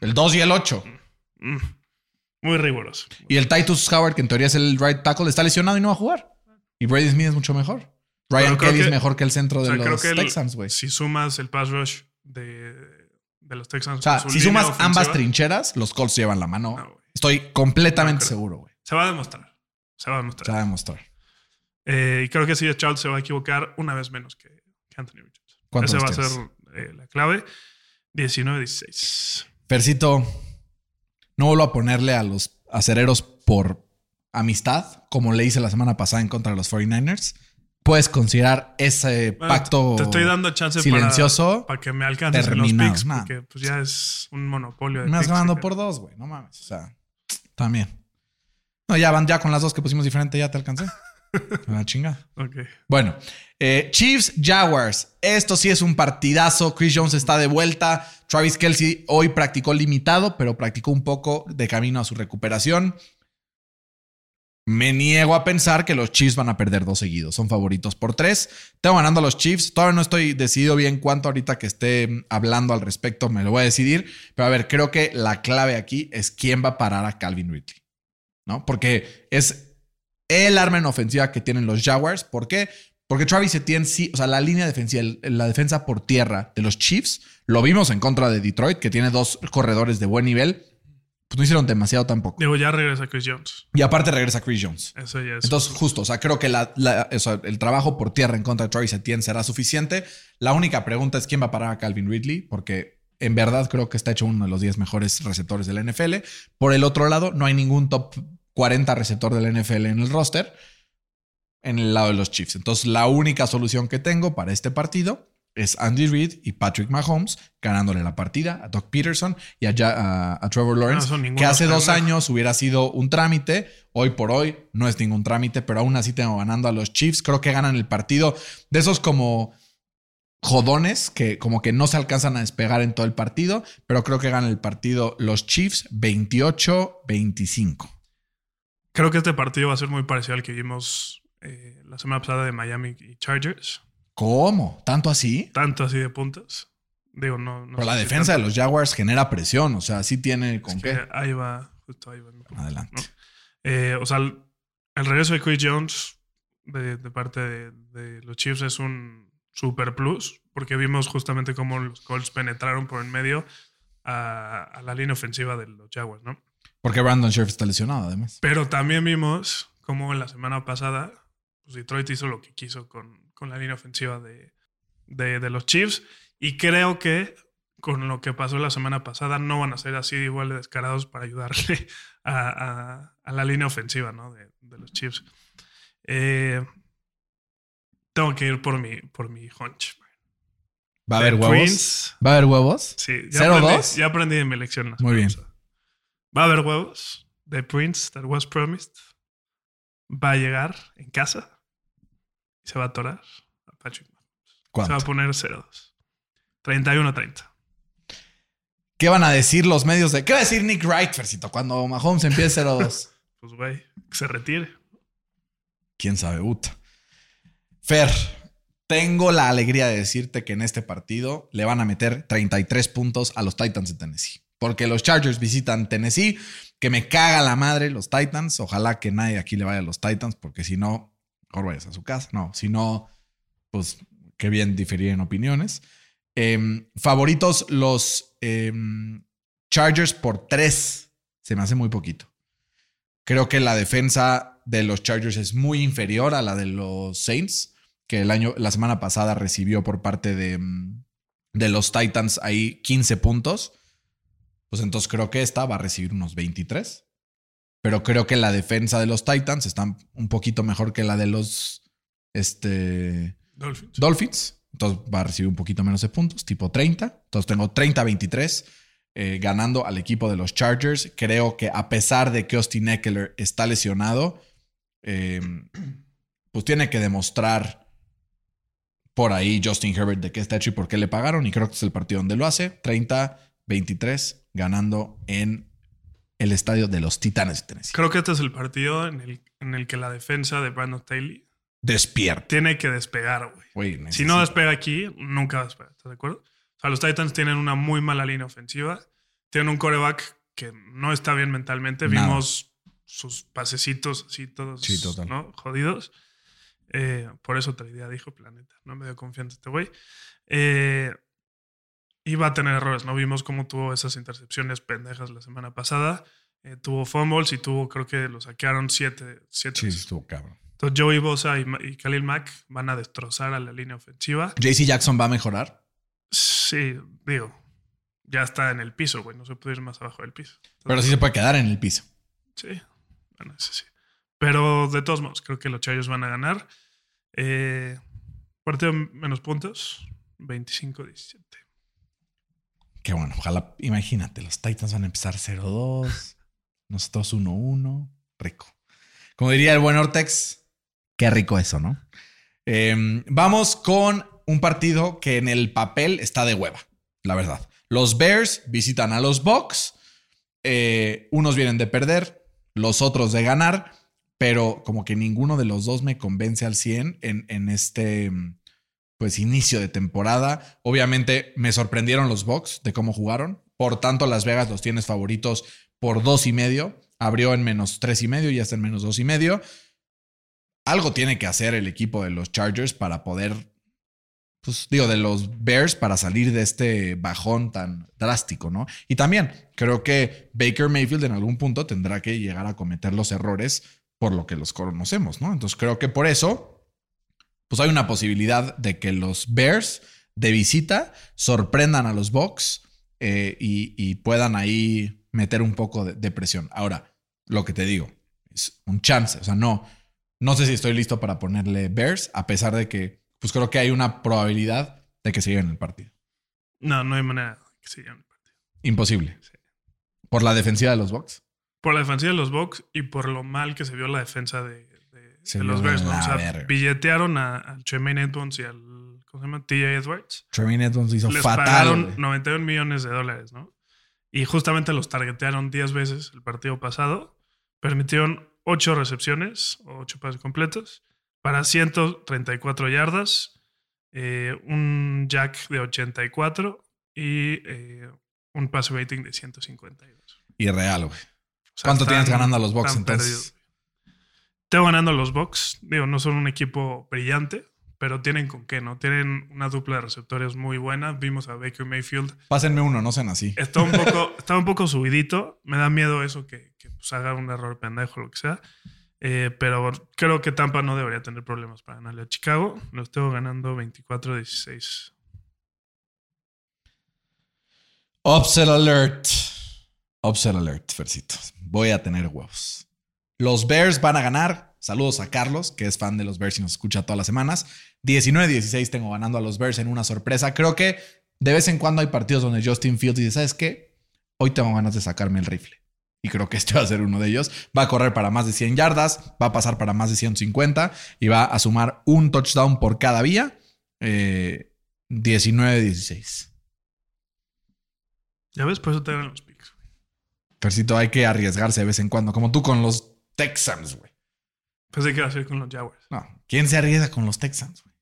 El 2 y el 8. mm, Muy riguroso. Y el Titus Howard, que en teoría es el right tackle, está lesionado y no va a jugar. Y Brady Smith es mucho mejor. Ryan Kelly es mejor que el centro O de creo los que Texans, güey. si sumas el pass rush de, de los Texans. O sea, si sumas ofensiva, ambas trincheras, los Colts llevan la mano. No. Estoy completamente No seguro, güey. Se va a demostrar. Se va a Se demostrar. va a demostrar. Eh, y creo que CJ Stroud se va a equivocar una vez menos que, que Anthony Richardson. ¿Cuántos Ese va a ser eh, la clave. 19-16. Percito, no vuelvo a ponerle a los acereros por amistad, como le hice la semana pasada en contra de los 49ers. Puedes considerar ese Bueno, pacto Te estoy dando chance silencioso. para, para que me alcances en terminado. los picks, Nah. porque pues ya es un monopolio. De Me vas ganando acá. por dos, güey. No mames. O sea, también. No, ya van ya con las dos que pusimos diferente, ya te alcancé. Una chingada. Ok. Bueno, eh, Chiefs Jaguars. Esto sí es un partidazo. Chris Jones está de vuelta. Travis Kelsey hoy practicó limitado, pero practicó un poco de camino a su recuperación. Me niego a pensar que los Chiefs van a perder dos seguidos. Son favoritos por tres. Tengo ganando a los Chiefs. Todavía no estoy decidido bien cuánto ahorita que esté hablando al respecto me lo voy a decidir. Pero a ver, creo que la clave aquí es quién va a parar a Calvin Ridley. ¿No? Porque es el arma en ofensiva que tienen los Jaguars. ¿Por qué? Porque Travis Etienne sí, o sea, la línea defensiva, la defensa por tierra de los Chiefs, lo vimos en contra de Detroit, que tiene dos corredores de buen nivel. Pues no hicieron demasiado tampoco. Digo, ya regresa Chris Jones. Y aparte regresa Chris Jones. Eso ya es. Entonces, justo, o sea, creo que la- la- el trabajo por tierra en contra de Travis Etienne será suficiente. La única pregunta es quién va a parar a Calvin Ridley, porque en verdad creo que está hecho uno de los 10 mejores receptores de la NFL. Por el otro lado, no hay ningún top 40 receptor de la NFL en el roster en el lado de los Chiefs. Entonces, la única solución que tengo para este partido es Andy Reid y Patrick Mahomes ganándole la partida a Doc Peterson y a, Ja- a- a Trevor Lawrence, que hace dos años hubiera sido un trámite. Hoy por hoy no es ningún trámite, pero aún así tengo ganando a los Chiefs. Creo que ganan el partido de esos como jodones que como que no se alcanzan a despegar en todo el partido, pero creo que ganan el partido los Chiefs 28-25. Creo que este partido va a ser muy parecido al que vimos eh, la semana pasada de Miami y Chargers. ¿Cómo? ¿Tanto así? Tanto así de puntos. Digo, no. no Pero la defensa de los Jaguars genera presión, o sea, sí tiene con Es qué. ahí va, justo ahí va. Adelante. ¿no? Eh, o sea, el, el regreso de Chris Jones de, de parte de, de los Chiefs es un super plus, porque vimos justamente cómo los Colts penetraron por en medio a, a la línea ofensiva de los Jaguars, ¿no? Porque Brandon Sheriff está lesionado, además. Pero también vimos cómo la semana pasada pues Detroit hizo lo que quiso con, con la línea ofensiva de, de, de los Chiefs. Y creo que con lo que pasó la semana pasada no van a ser así igual de descarados para ayudarle a, a- a la línea ofensiva ¿no? de, de los Chiefs. Eh, tengo que ir por mi, por mi hunch. ¿Va a haber huevos? ¿Va a haber huevos? Sí, ya, 0-2? aprendí, ya aprendí de mi lección. Muy bien. pasada. Va a haber huevos. The Prince that was promised. Va a llegar en casa y se va a atorar a Patrick Mahomes. Se va a poner 0-2. 31-30. ¿Qué van a decir los medios de... ¿Qué va a decir Nick Wright, Fercito, cuando Mahomes empiece 0-2? Pues, güey, que se retire. quién sabe, puta. Fer, tengo la alegría de decirte que en este partido le van a meter 33 puntos a los Titans de Tennessee. Porque los Chargers visitan Tennessee, que me caga la madre los Titans. Ojalá que nadie aquí le vaya a los Titans, porque si no, mejor vayas a su casa. No, si no, pues qué bien diferir en opiniones. Em, favoritos los em, Chargers por 3. Se me hace muy poquito. Creo que la defensa de los Chargers es muy inferior a la de los Saints, que el año, la semana pasada recibió por parte de, mm, de los Titans ahí 15 puntos. Pues entonces creo que esta va a recibir unos 23. Pero creo que la defensa de los Titans está un poquito mejor que la de los este, Dolphins. Dolphins. Entonces va a recibir un poquito menos de puntos, tipo 30. Entonces tengo 30-23 eh, ganando al equipo de los Chargers. Creo que a pesar de que Austin Eckler está lesionado, eh, pues tiene que demostrar por ahí Justin Herbert de qué está hecho y por qué le pagaron. Y creo que es el partido donde lo hace. 30-23 ganando en el estadio de los Titanes de Tennessee. Creo que este es el partido en el, en el que la defensa de Brandon Staley Despierta. tiene que despegar, güey. Si no despega aquí, nunca va a despegar. ¿Estás de acuerdo? O sea, los Titans tienen una muy mala línea ofensiva. Tienen un coreback que no está bien mentalmente. Nada. Vimos sus pasecitos así todos Sí, total. ¿no? jodidos. Eh, por eso día dijo Planeta. No me dio confianza este güey. Eh, iba a tener errores. No vimos cómo tuvo esas intercepciones pendejas la semana pasada. Eh, tuvo fumbles y tuvo, creo que lo saquearon siete. siete Sí, estuvo cabrón. Entonces Joey Bosa y, y Khalil Mack van a destrozar a la línea ofensiva. JC Jackson va a mejorar. Sí, digo, ya está en el piso, güey. No se puede ir más abajo del piso. Pero sí se puede quedar en el piso. Sí, bueno, eso sí. Pero de todos modos, creo que los Chargers van a ganar. Eh, partido menos puntos, 25-17. Qué bueno, ojalá, imagínate, los Titans van a empezar 0-2, nosotros 1-1, rico. Como diría el buen Ortex, qué rico eso, ¿no? Eh, vamos con un partido que en el papel está de hueva, la verdad. Los Bears visitan a los Bucks, eh, unos vienen de perder, los otros de ganar, pero como que ninguno de los dos me convence al 100 en, en este pues inicio de temporada. Obviamente me sorprendieron los Bucks de cómo jugaron. Por tanto, Las Vegas los tienes favoritos por dos y medio. Abrió en menos tres y medio y ya está en menos dos y medio. Algo tiene que hacer el equipo de los Chargers para poder, pues digo, de los Bears para salir de este bajón tan drástico, ¿no? Y también creo que Baker Mayfield en algún punto tendrá que llegar a cometer los errores por lo que los conocemos, ¿no? Entonces creo que por eso pues hay una posibilidad de que los Bears de visita sorprendan a los Bucks eh, y, y puedan ahí meter un poco de, de presión. Ahora, lo que te digo, es un chance. O sea, no, no sé si estoy listo para ponerle Bears, a pesar de que, pues creo que hay una probabilidad de que se lleven el partido. No, no hay manera que se lleven el partido. Imposible. Por la defensiva de los Bucks. Por la defensiva de los Bucks y por lo mal que se vio la defensa de, de- Se de los Bears. ¿no? O sea, verga. billetearon a, a Tremaine Edmonds y al ¿cómo se llama? TJ Edwards. Trevin Edmonds hizo Les fatal. pagaron güey. 91 millones de dólares, ¿no? Y justamente los targetearon 10 veces el partido pasado. Permitieron 8 recepciones o 8 pases completos para 134 yardas, eh, un jack de 84 y eh, un pass rating de 152. Irreal, güey. O sea, ¿Cuánto están- tienes ganando a los Bucks entonces? perdidos. Tengo ganando los Bucks. Digo, no son un equipo brillante, pero tienen con qué, ¿no? Tienen una dupla de receptores muy buena. Vimos a Baker Mayfield. Pásenme uno, no sean así. Está un poco, está un poco subidito. Me da miedo eso que, que, pues, haga un error pendejo o lo que sea. Eh, pero creo que Tampa no debería tener problemas para ganarle a Chicago. Los tengo ganando 24-16. Upset alert. Upset alert, Fercito. Voy a tener huevos. Los Bears van a ganar. Saludos a Carlos, que es fan de los Bears y nos escucha todas las semanas. 19-16 tengo ganando a los Bears en una sorpresa. Creo que de vez en cuando hay partidos donde Justin Fields dice, ¿sabes qué? Hoy tengo ganas de sacarme el rifle. Y creo que este va a ser uno de ellos. Va a correr para más de 100 yardas, va a pasar para más de 150 y va a sumar un touchdown por cada vía. Eh, 19-16. Ya ves, por eso te dan los picks. Fercito, hay que arriesgarse de vez en cuando, como tú con los Texans, güey. Pensé que iba a ser con los Jaguars. No, ¿quién se arriesga con los Texans, güey?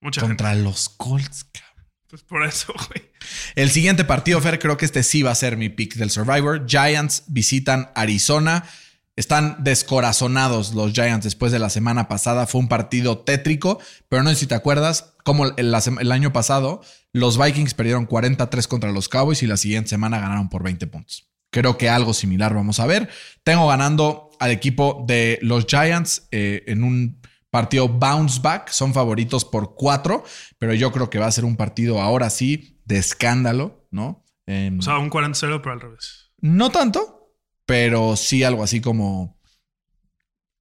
Mucha gente. Contra los Colts, cabrón. Pues por eso, güey. El siguiente partido, Fer, creo que este sí va a ser mi pick del Survivor. Giants visitan Arizona. Están descorazonados los Giants después de la semana pasada. Fue un partido tétrico, pero no sé si te acuerdas, como el año pasado, los Vikings perdieron 43 contra los Cowboys y la siguiente semana ganaron por 20 puntos. Creo que algo similar vamos a ver. Tengo ganando al equipo de los Giants eh, en un partido bounce back. Son favoritos por 4, pero yo creo que va a ser un partido ahora sí de escándalo, ¿no? Em, O sea, un 40-0, pero al revés. no tanto, pero sí algo así como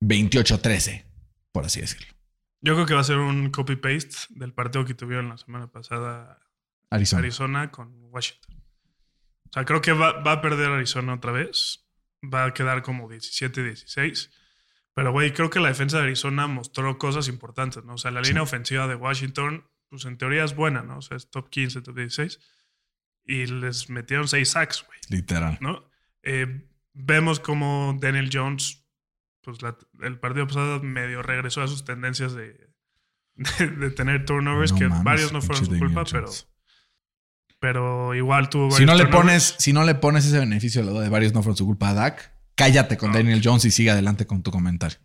28-13, por así decirlo. Yo creo que va a ser un copy-paste del partido que tuvieron la semana pasada Arizona. Arizona con Washington. O sea, creo que va, va a perder Arizona otra vez. Va a quedar como 17-16. Pero, güey, creo que la defensa de Arizona mostró cosas importantes, ¿no? O sea, la línea ofensiva de Washington, pues en teoría es buena, ¿no? O sea, es top 15, top 16. Y les metieron 6 sacks, güey, Literal. ¿no? Eh, vemos como Daniel Jones, pues la- el partido pasado medio regresó a sus tendencias de, de, de tener turnovers, No que mames, varios no fueron su culpa, pero. Pero igual tuvo Si no, le pones, si no le pones ese beneficio de lo de varios no fueron su culpa a Dak, cállate con No. Daniel Jones y sigue adelante con tu comentario.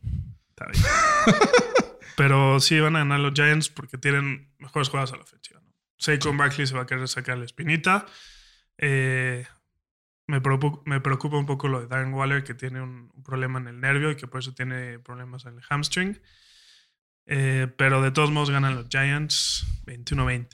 Está bien. Pero sí van a ganar los Giants porque tienen mejores jugadas a la ofensiva. ¿no? Saquon Barkley se va a querer sacar la espinita. Eh, me, preocupa, me preocupa un poco lo de Darren Waller, que tiene un, un problema en el nervio y que por eso tiene problemas en el hamstring. Eh, pero de todos modos ganan los Giants 21-20.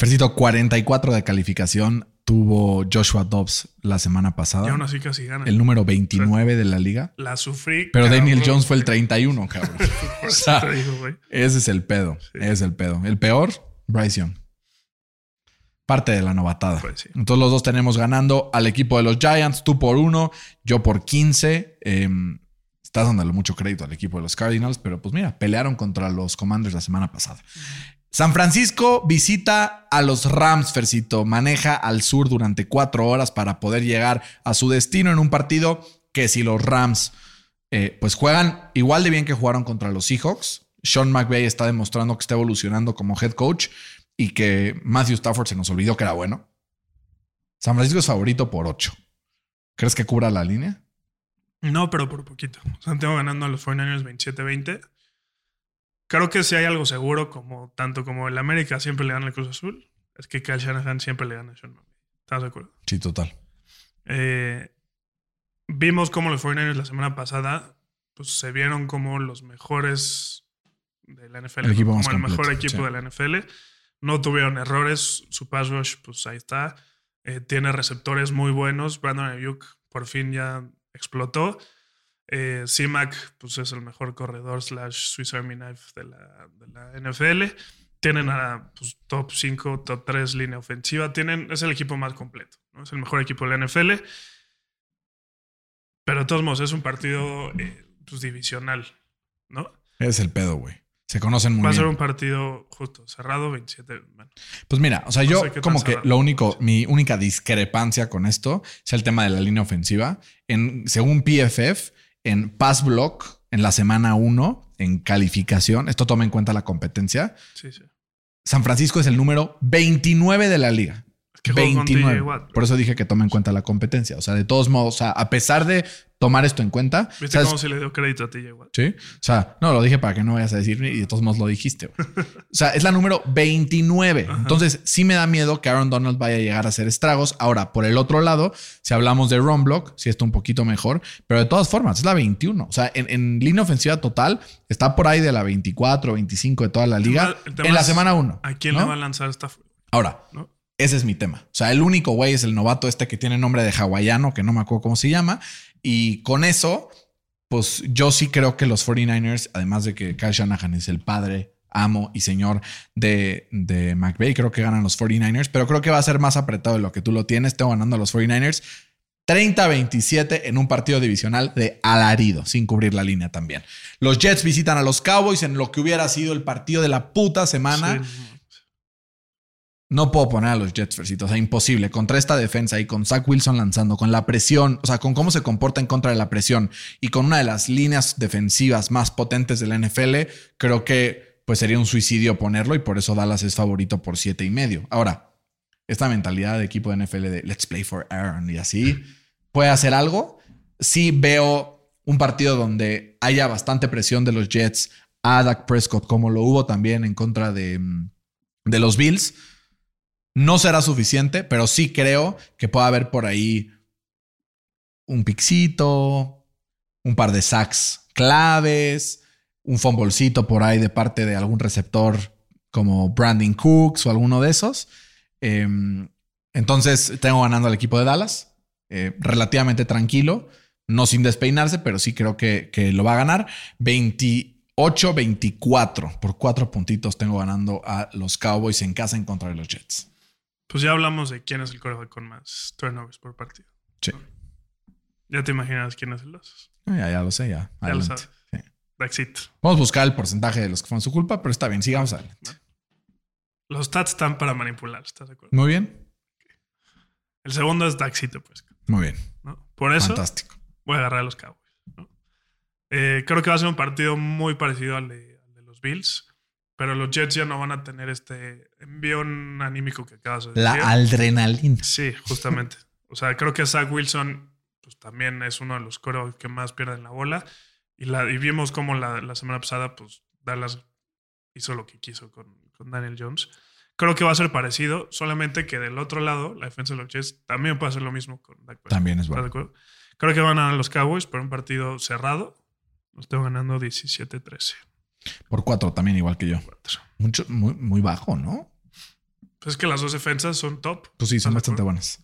Fercito, 44 de calificación tuvo Joshua Dobbs la semana Y pasada. aún así casi ganan. El número 29 de la liga. la sufrí. Pero Daniel. Jones fue el 31, cabrón. O sea, digo. Ese es el pedo. Ese es el pedo. El peor, Bryce Young. Parte de la novatada. Pues sí. Entonces los dos tenemos ganando al equipo de los Giants, tú por uno, yo por 15. Eh, estás dándole mucho crédito al equipo de los Cardinals, pero pues mira, pelearon contra los Commanders la semana pasada. San Francisco visita a los Rams, Fercito. Maneja al sur durante cuatro horas para poder llegar a su destino en un partido que si los Rams eh, pues juegan igual de bien que jugaron contra los Seahawks. Sean McVay está demostrando que está evolucionando como head coach y que Matthew Stafford se nos olvidó que era bueno. San Francisco es favorito por 8. ¿Crees que cubra la línea? No, pero por poquito. Santiago ganando a los 49ers 27-20. Creo que si hay algo seguro, como tanto como el América siempre le gana al Cruz Azul, es que Kyle Shanahan siempre le gana a Sean. ¿Estás de acuerdo? Sí, total. Eh, vimos como los 49ers la semana pasada pues, se vieron como los mejores de la NFL. El como el mejor equipo sí. de la NFL. No tuvieron errores. Su pass rush, pues ahí está. Eh, tiene receptores muy buenos. Brandon Ayuk por fin ya explotó. Eh, C-Mac, pues es el mejor corredor slash Swiss Army Knife de la, de la NFL. Tienen a pues, top 5, top 3 línea ofensiva. Tienen, es el equipo más completo. ¿no? Es el mejor equipo de la NFL. Pero de todos modos, es un partido eh, pues, divisional. ¿no? Es el pedo, güey. Se conocen muy Va a ser bien. un partido justo, cerrado, 27. Bueno, Pues mira, o sea, No yo como que lo único, mi única discrepancia con esto es el tema de la línea ofensiva. En, según PFF, en pass block, en la semana 1, en calificación, esto toma en cuenta la competencia, sí, sí. San Francisco es el número 29 de la liga. Que jugó con TJ 29. Watt. Por eso dije que tome en cuenta la competencia. O sea, de todos modos, o sea, a pesar de tomar esto en cuenta, ¿Viste ¿sabes? cómo se le dio crédito a TJ Watt? Sí. O sea, no, lo dije para que no vayas a decir y de todos modos lo dijiste. O sea, es la número 29. Entonces, sí me da miedo que Aaron Donald vaya a llegar a hacer estragos. Ahora, por el otro lado, si hablamos de run block, sí está un poquito mejor, pero de todas formas, es la 21. O sea, en, en línea ofensiva total está por ahí de la 24, 25 de toda la liga El tema en la semana 1. ¿A quién le va a lanzar esta? Ahora, ¿no? Ese es mi tema. O sea, el único güey es el novato este que tiene nombre de hawaiano, que no me acuerdo cómo se llama. Y con eso, pues yo sí creo que los 49ers, además de que Kyle Shanahan es el padre, amo y señor de, de McVay, creo que ganan los 49ers, pero creo que va a ser más apretado de lo que tú lo tienes. Tengo ganando a los 49ers 30-27 en un partido divisional de alarido, sin cubrir la línea también. Los Jets visitan a los Cowboys en lo que hubiera sido el partido de la puta semana. Sí, No puedo poner a los Jets, Fercito. O sea, imposible. Contra esta defensa y con Zach Wilson lanzando, con la presión, o sea, con cómo se comporta en contra de la presión y con una de las líneas defensivas más potentes de la NFL, creo que pues sería un suicidio ponerlo y por eso Dallas es favorito por siete y medio. Ahora, esta mentalidad de equipo de NFL de let's play for Aaron y así puede hacer algo. Sí veo un partido donde haya bastante presión de los Jets a Dak Prescott, como lo hubo también en contra de, mm, de los Bills. No será suficiente, pero sí creo que puede haber por ahí un pixito, un par de sacks claves, un fumblecito por ahí de parte de algún receptor como Brandon Cooks o alguno de esos. Eh, entonces tengo ganando al equipo de Dallas, eh, relativamente tranquilo, no sin despeinarse, pero sí creo que, que lo va a ganar. 28-24 por cuatro puntitos tengo ganando a los Cowboys en casa en contra de los Jets. Pues ya hablamos de quién es el coreback con más turnovers por partido. Sí. Ya te imaginas quién es el dos. Ah, Ya, ya lo sé, ya. Ya lo sabes. Sí. Daxito. Vamos a buscar el porcentaje de los que fueron su culpa, pero está bien, sigamos adelante. Los stats están para manipular, ¿estás de acuerdo? Muy bien, El segundo es Daxito, pues. muy bien. ¿no? Por eso Fantástico. voy a agarrar a los Cowboys. ¿no? Eh, creo que va a ser un partido muy parecido al de, al de los Bills, pero los Jets ya no van a tener este envión anímico que acabas de decir. La adrenalina. Sí, justamente. O sea, creo que Zach Wilson pues, también es uno de los corebacks que más pierden la bola. Y, la, y vimos cómo la, la semana pasada, pues Dallas hizo lo que quiso con, con Daniel Jones. Creo que va a ser parecido, solamente que del otro lado, la defensa de los Jets también puede hacer lo mismo con Dak. También es ¿Estás de bueno. Creo que van a ganar los Cowboys por un partido cerrado. Los tengo ganando 17-13. Por cuatro también, igual que yo. Cuatro. Mucho, muy, muy bajo, ¿no? Pues es que las dos defensas son top. Pues sí, son ¿Estás de bastante buenas.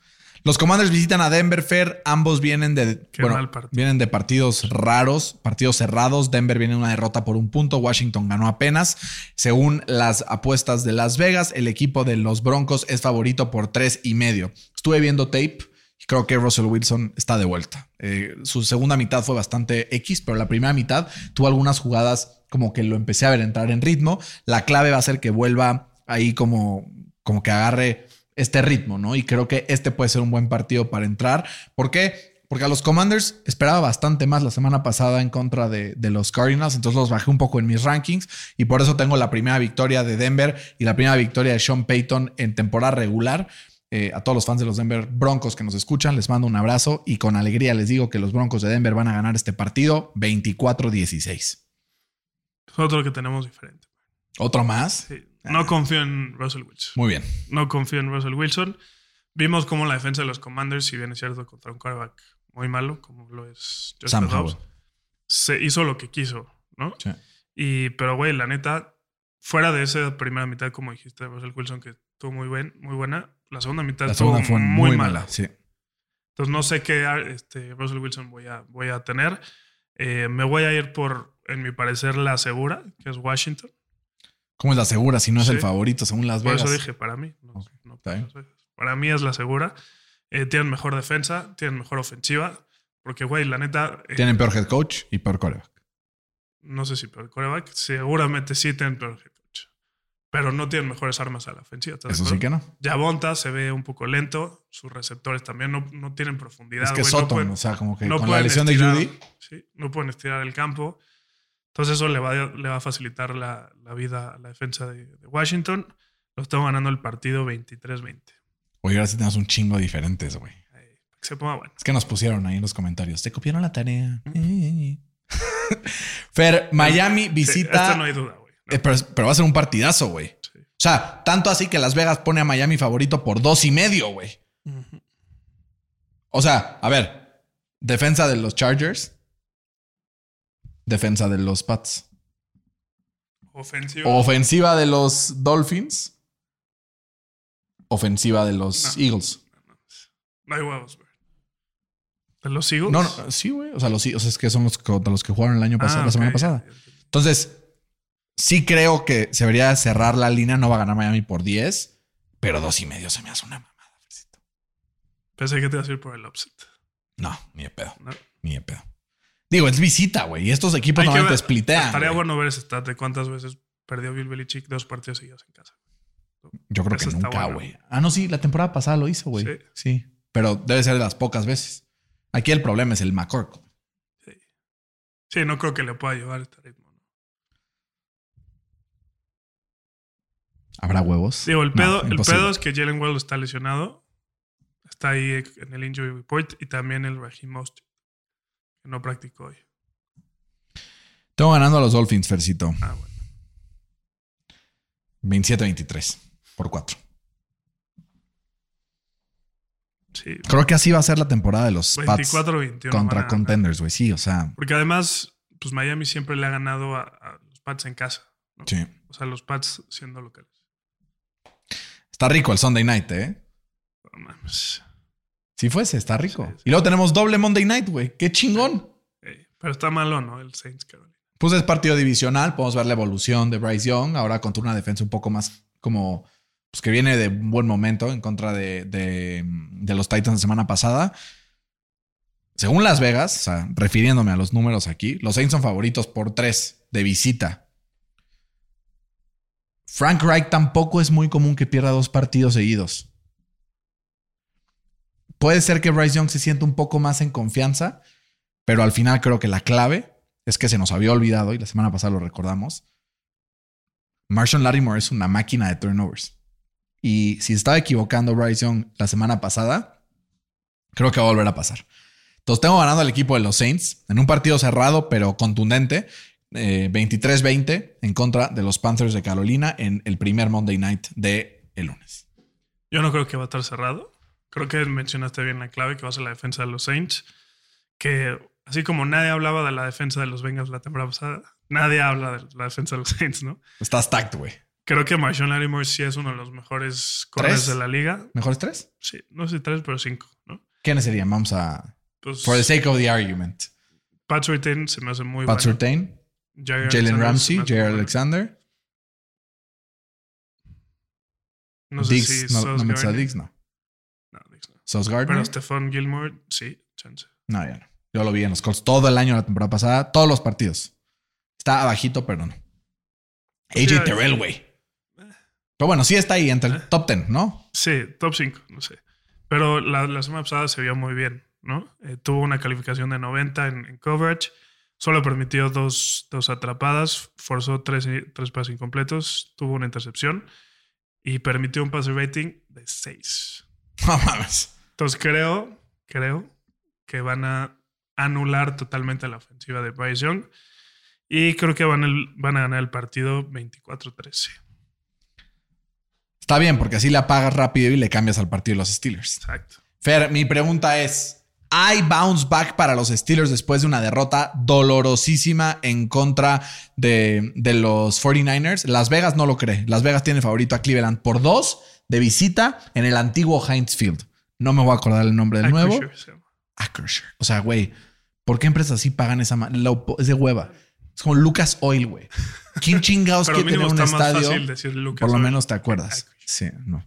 Los Commanders visitan a Denver Fair. Ambos vienen de, bueno, vienen de partidos raros, partidos cerrados. Denver viene una derrota por un punto. Washington ganó apenas. Según las apuestas de Las Vegas, el equipo de los Broncos es favorito por tres y medio. Estuve viendo tape y creo que Russell Wilson está de vuelta. Eh, su segunda mitad fue bastante X, pero la primera mitad tuvo algunas jugadas como que lo empecé a ver entrar en ritmo. La clave va a ser que vuelva ahí como, como que agarre este ritmo, ¿no? Y creo que este puede ser un buen partido para entrar. ¿Por qué? Porque a los Commanders esperaba bastante más la semana pasada en contra de, de los Cardinals, entonces los bajé un poco en mis rankings y por eso tengo la primera victoria de Denver y la primera victoria de Sean Payton en temporada regular. Eh, a todos los fans de los Denver Broncos que nos escuchan, les mando un abrazo y con alegría les digo que los Broncos de Denver van a ganar este partido 24-16. Es otro que tenemos diferente. ¿Otro más? Sí. No confío en Russell Wilson. Muy bien. No confío en Russell Wilson. Vimos cómo la defensa de los Commanders, si bien es cierto, contra un quarterback muy malo, como lo es Josh Sam Dobbs, se hizo lo que quiso, ¿no? Sí. Y, pero, güey, la neta, fuera de esa primera mitad, como dijiste, Russell Wilson, que estuvo muy, buen, muy buena, la segunda mitad La estuvo segunda fue muy, mala. Sí. Entonces, no sé qué este, Russell Wilson voy a, voy a tener. Eh, me voy a ir por, en mi parecer, la segura, que es Washington. ¿Cómo es la segura si no es Sí. el favorito según Las Por Vegas? eso dije, para mí. No, para mí es la segura. Eh, tienen mejor defensa, tienen mejor ofensiva. Porque, güey, la neta, eh, Tienen peor head coach y peor coreback. no sé si peor coreback, seguramente sí tienen peor head coach. Pero no tienen mejores armas a la ofensiva. ¿estás de Eso sí que no. Yavonta se ve un poco lento. Sus receptores también no, no tienen profundidad. Es que no pueden- o sea, como que con la lesión estirar, de Judy. Sí, no pueden estirar el campo. Entonces eso le va, a- le va a facilitar la, la vida a la defensa de, de Washington. Los tengo ganando el partido 23-20. Oye, ahora sí tenemos un chingo diferentes, güey. Se ponga bueno. Es que nos pusieron ahí en los comentarios. Te copiaron la tarea. Fer, Miami Sí, visita. esta no hay duda, güey. ¿no? Eh, pero, pero va a ser un partidazo, güey. Sí. O sea, tanto así que Las Vegas pone a Miami favorito por dos y medio, güey. O sea, a ver, defensa de los Chargers, defensa de los Pats, Ofensivo. ofensiva de los Dolphins, ofensiva de los No. Eagles. No hay huevos, güey. ¿De los Eagles? No, no, sí, güey. O sea, los, o sea, es que son los contra los que jugaron el año pasado, Ah, la semana pasada. Entonces, sí creo que se debería cerrar la línea. No va a ganar Miami por 10, pero dos y medio se me hace una mamada. Pensé que te ibas a ir por el upset. No, ni de pedo. Ni de pedo. Digo, es visita, güey. Y estos equipos Hay normalmente ver- splitean. Estaría güey. bueno ver ese stat de cuántas veces perdió Bill Belichick dos partidos seguidos en casa. Yo creo que Eso nunca, bueno. güey. Ah, no, sí, la temporada pasada lo hizo, güey. Sí. Sí. Pero debe ser de las pocas veces. Aquí el problema es el McCork. Sí. Sí, no creo que le pueda llevar este ritmo. ¿no? ¿Habrá huevos? Digo, el No, pedo, el pedo es que Jalen Well está lesionado. Está ahí en el injury report y también el Raheem Mostert, que no practicó hoy. Tengo ganando a los Dolphins, Fercito. Ah, bueno. 27-23 por 4. Sí. Creo que así va a ser la temporada de los Pats 24-21. contra a- contenders, güey. Sí, o sea, Porque además, pues Miami siempre le ha ganado a, a los Pats en casa. ¿no? sí. O sea, los Pats siendo locales. Está rico el Sunday night, ¿eh? No mames. Si fuese, está rico. Sí, sí. Y luego tenemos doble Monday night, güey. Qué chingón. Pero está malo, ¿no? El Saints Carolina. Pues es partido divisional. Podemos ver la evolución de Bryce Young. Ahora contra una defensa un poco más como. Pues que viene de un buen momento en contra de, de, de los Titans la semana pasada. Según Las Vegas, o sea, refiriéndome a los números aquí, los Saints son favoritos por tres de visita. Frank Reich tampoco es muy común que pierda dos partidos seguidos. Puede ser que Bryce Young se sienta un poco más en confianza, pero al final creo que la clave es que se nos había olvidado y la semana pasada lo recordamos. Marshall Lattimore es una máquina de turnovers. Y si estaba equivocando Bryce Young la semana pasada, creo que va a volver a pasar. Entonces tengo ganando al equipo de los Saints en un partido cerrado pero contundente. eh, 23-20 en contra de los Panthers de Carolina en el primer Monday Night de el lunes. Yo no creo que va a estar cerrado. Creo que mencionaste bien la clave que va a ser la defensa de los Saints. Que así como nadie hablaba de la defensa de los Bengals la temporada pasada, nadie habla de la defensa de los Saints, ¿no? Está stacked, güey. Creo que Marshawn Lattimore sí es uno de los mejores corners ¿Tres? de la liga. ¿Mejores tres? Sí, no sé tres, pero cinco, ¿no? ¿Quiénes serían? Vamos a. Pues For the sake of the argument. Pat Surtain se me hace muy Pat bueno. Surtain, Jalen Ramsey, me Jair. Alexander. No sé Diggs, si no, no Gardner. Diggs, no. Sauce Gardner. Pero Stephon Gilmore, sí, chance. No, ya no. Yo lo vi en los Colts todo el año la temporada pasada, todos los partidos. Está abajito, pero no. AJ Sí, Terrell, güey. Pero bueno, sí está ahí entre el top 10, ¿no? Sí, top 5, no sé. Pero la, la semana pasada se vio muy bien, ¿no? Eh, tuvo una calificación de 90 en, en coverage. Solo permitió dos, dos atrapadas, forzó tres, tres pases incompletos, tuvo una intercepción y permitió un pase rating de 6. No mames. Entonces creo, creo que van a anular totalmente la ofensiva de Bryce Young y creo que van, el- van a ganar el partido 24-13. Está bien, porque así le apagas rápido y le cambias al partido de los Steelers. Exacto. Fer, mi pregunta es: ¿hay bounce back para los Steelers después de una derrota dolorosísima en contra de, de los 49ers? Las Vegas no lo cree. Las Vegas tiene favorito a Cleveland por dos de visita en el antiguo Heinz Field. No me voy a acordar el nombre del nuevo. Acrisure. Acrisure. O sea, güey, ¿por qué empresas así pagan esa Es de hueva. Es como Lucas Oil, güey. ¿Quién chingados quiere tener un estadio? Lucas Por lo Oil. menos te acuerdas. Sí, no.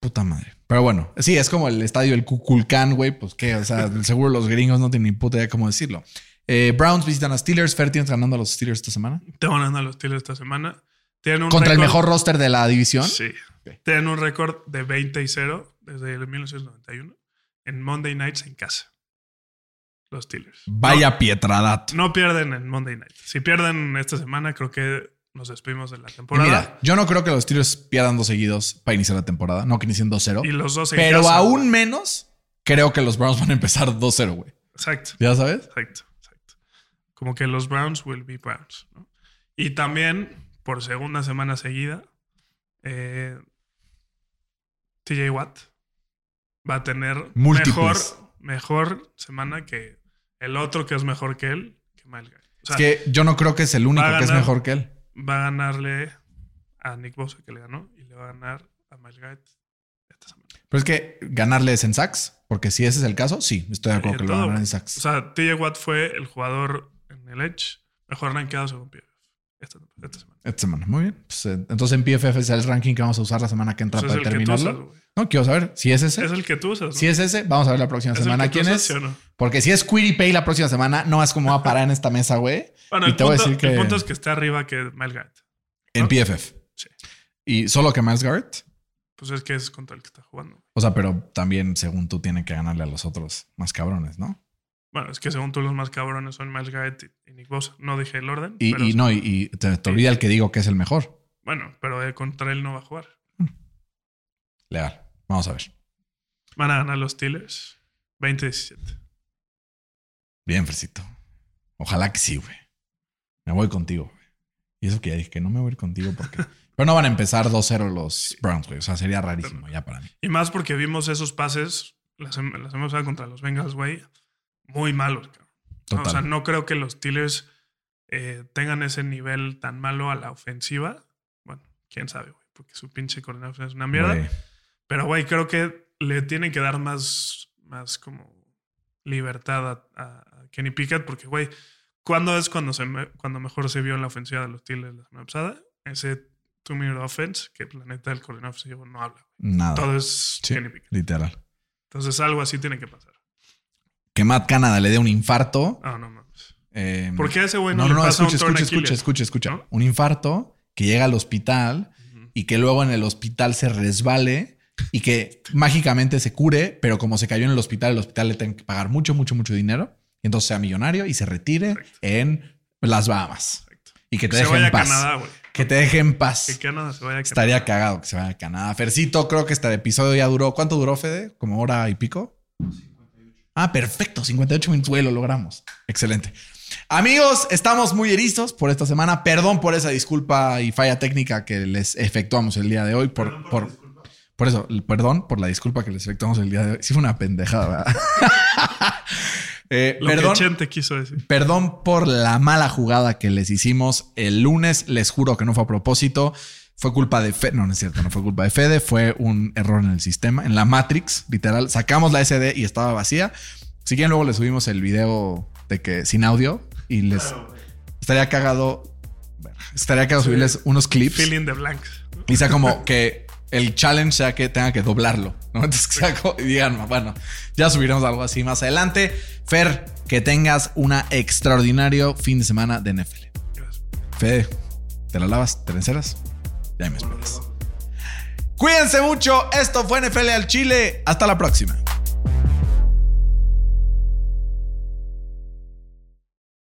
Puta madre. Pero bueno, sí, es como el estadio del Cuculcán, güey. Pues qué, o sea, seguro los gringos no tienen ni puta idea cómo decirlo. Eh, Browns visitan a Steelers. Fer, ¿tienes ganando a los Steelers esta semana? Te van ganando a los Steelers esta semana. Tienen un Contra el mejor roster de la división. Sí. Tienen un récord de 20 y 0 desde el 1991 en Monday Nights en casa. Los Steelers. Vaya. No, no pierden en Monday Night. Si pierden esta semana, creo que nos despedimos de la temporada. mira, yo no creo que los Steelers pierdan dos seguidos para iniciar la temporada. No que inicien 2-0. y los dos Pero casa, aún güey. menos creo que los Browns van a empezar 2-0, güey. Exacto. ¿Ya sabes? Exacto, exacto. Como que los Browns will be Browns. ¿no? Y también, por segunda semana seguida, eh, TJ Watt va a tener Múltiples. mejor, mejor semana que el otro que es mejor que él, que Miles. O sea, es que yo no creo que es el único que es mejor que él. va a ganarle a Nick Bosa que le ganó y le va a ganar a Miles esta semana. Pero es que ganarle es en sacks, porque si ese es el caso, sí, estoy de acuerdo que en lo van a todo, ganar en sacks. O sea, TJ Watt fue el jugador en el Edge mejor rankeado según PFF esta, esta semana. Esta semana, muy bien. Pues, eh, entonces en PFF es el ranking que vamos a usar la semana que entra Pues es para determinarlo. usas, no, quiero saber si es ese. Es el que tú usas, ¿no? Si es ese, vamos a ver la próxima ¿Es el semana quién usas, es. sí no? Porque si es Query Pay la próxima semana, no es como va a parar en esta mesa, güey. Bueno, y el te voy a punto, decir que el punto es que está arriba que Miles Garrett. en ¿no? PFF. Sí. Y solo que Miles Garrett. Pues es que es contra el que está jugando. O sea, pero también, según tú, tiene que ganarle a los otros más cabrones, ¿no? Bueno, es que según tú los más cabrones son Miles Garrett y Nick Bosa. No dije el orden. Y, pero y no, y, y te, te olvida el que digo que es el mejor. Bueno, pero eh, contra él no va a jugar. Legal. Vamos a ver. Van a ganar los Steelers 20-17. Bien, Fresito. Ojalá que sí, güey. Me voy contigo, güey. Y eso que ya dije que no me voy a ir contigo porque. Pero no van a empezar 2-0 los Browns, güey. O sea, sería rarísimo ya para mí. Y más porque vimos esos pases la, sem- la semana pasada contra los Bengals, güey. Muy malos, Total. O sea, no creo que los Steelers eh, tengan ese nivel tan malo a la ofensiva. Bueno, quién sabe, güey. Porque su pinche coordinador es una mierda. Pero, güey, creo que le tienen que dar más, más como libertad a, Kenny Pickett. Porque, güey, ¿cuándo es cuando, se me- cuando mejor se vio en la ofensiva de los Steelers la semana pasada? Ese two-minute offense, que la neta el coordinador ofensivo no habla. Nada. Todo es Sí, Kenny Pickett. literal. Entonces, algo así tiene que pasar. Que Matt Canada le dé un infarto. Ah, no mames. eh, ¿Por qué a ese güey no, no, le no, pasa escucha, un escucha, escucha, escucha, escucha. ¿No? Un infarto que llega al hospital y que luego en el hospital se resbale y que mágicamente se cure, pero como se cayó en el hospital, el hospital le tiene que pagar mucho, mucho, mucho dinero. Y entonces sea millonario y se retire en las Bahamas. Y que te deje en paz. Canadá. Que te deje en paz. Que Canadá se vaya a Canadá. Estaría cagado que se vaya a Canadá. Fercito, creo que este episodio ya duró. ¿Cuánto duró, Fede? ¿Como hora y pico? Ah, perfecto. 58 minutos, güey, lo logramos. Excelente. Amigos, estamos muy erizos por esta semana. Perdón por esa disculpa y falla técnica que les efectuamos el día de hoy. Por, por, por eso, perdón por la disculpa que les efectuamos el día de hoy. Sí, fue una pendejada, ¿verdad? Eh, Lo perdón. que Chente quiso decir. Perdón por la mala jugada que les hicimos el lunes. Les juro que no fue a propósito. Fue culpa de Fede. No, no es cierto. No fue culpa de Fede. Fue un error en el sistema, en la Matrix, literal. Sacamos la SD y estaba vacía. Si quieren, luego les subimos el video de que sin audio y les estaría cagado. bueno, Estaría cagado subirles unos clips Feeling the blanks. y sea como que el challenge sea que tenga que doblarlo, ¿no? Entonces que sea como- y digan, bueno, ya subiremos algo así más adelante. Fer, que tengas un extraordinario fin de semana de NFL. Gracias. Fede, ¿te la lavas? ¿Te venceras? Cuídense mucho. Esto fue NFL al Chile. Hasta la próxima.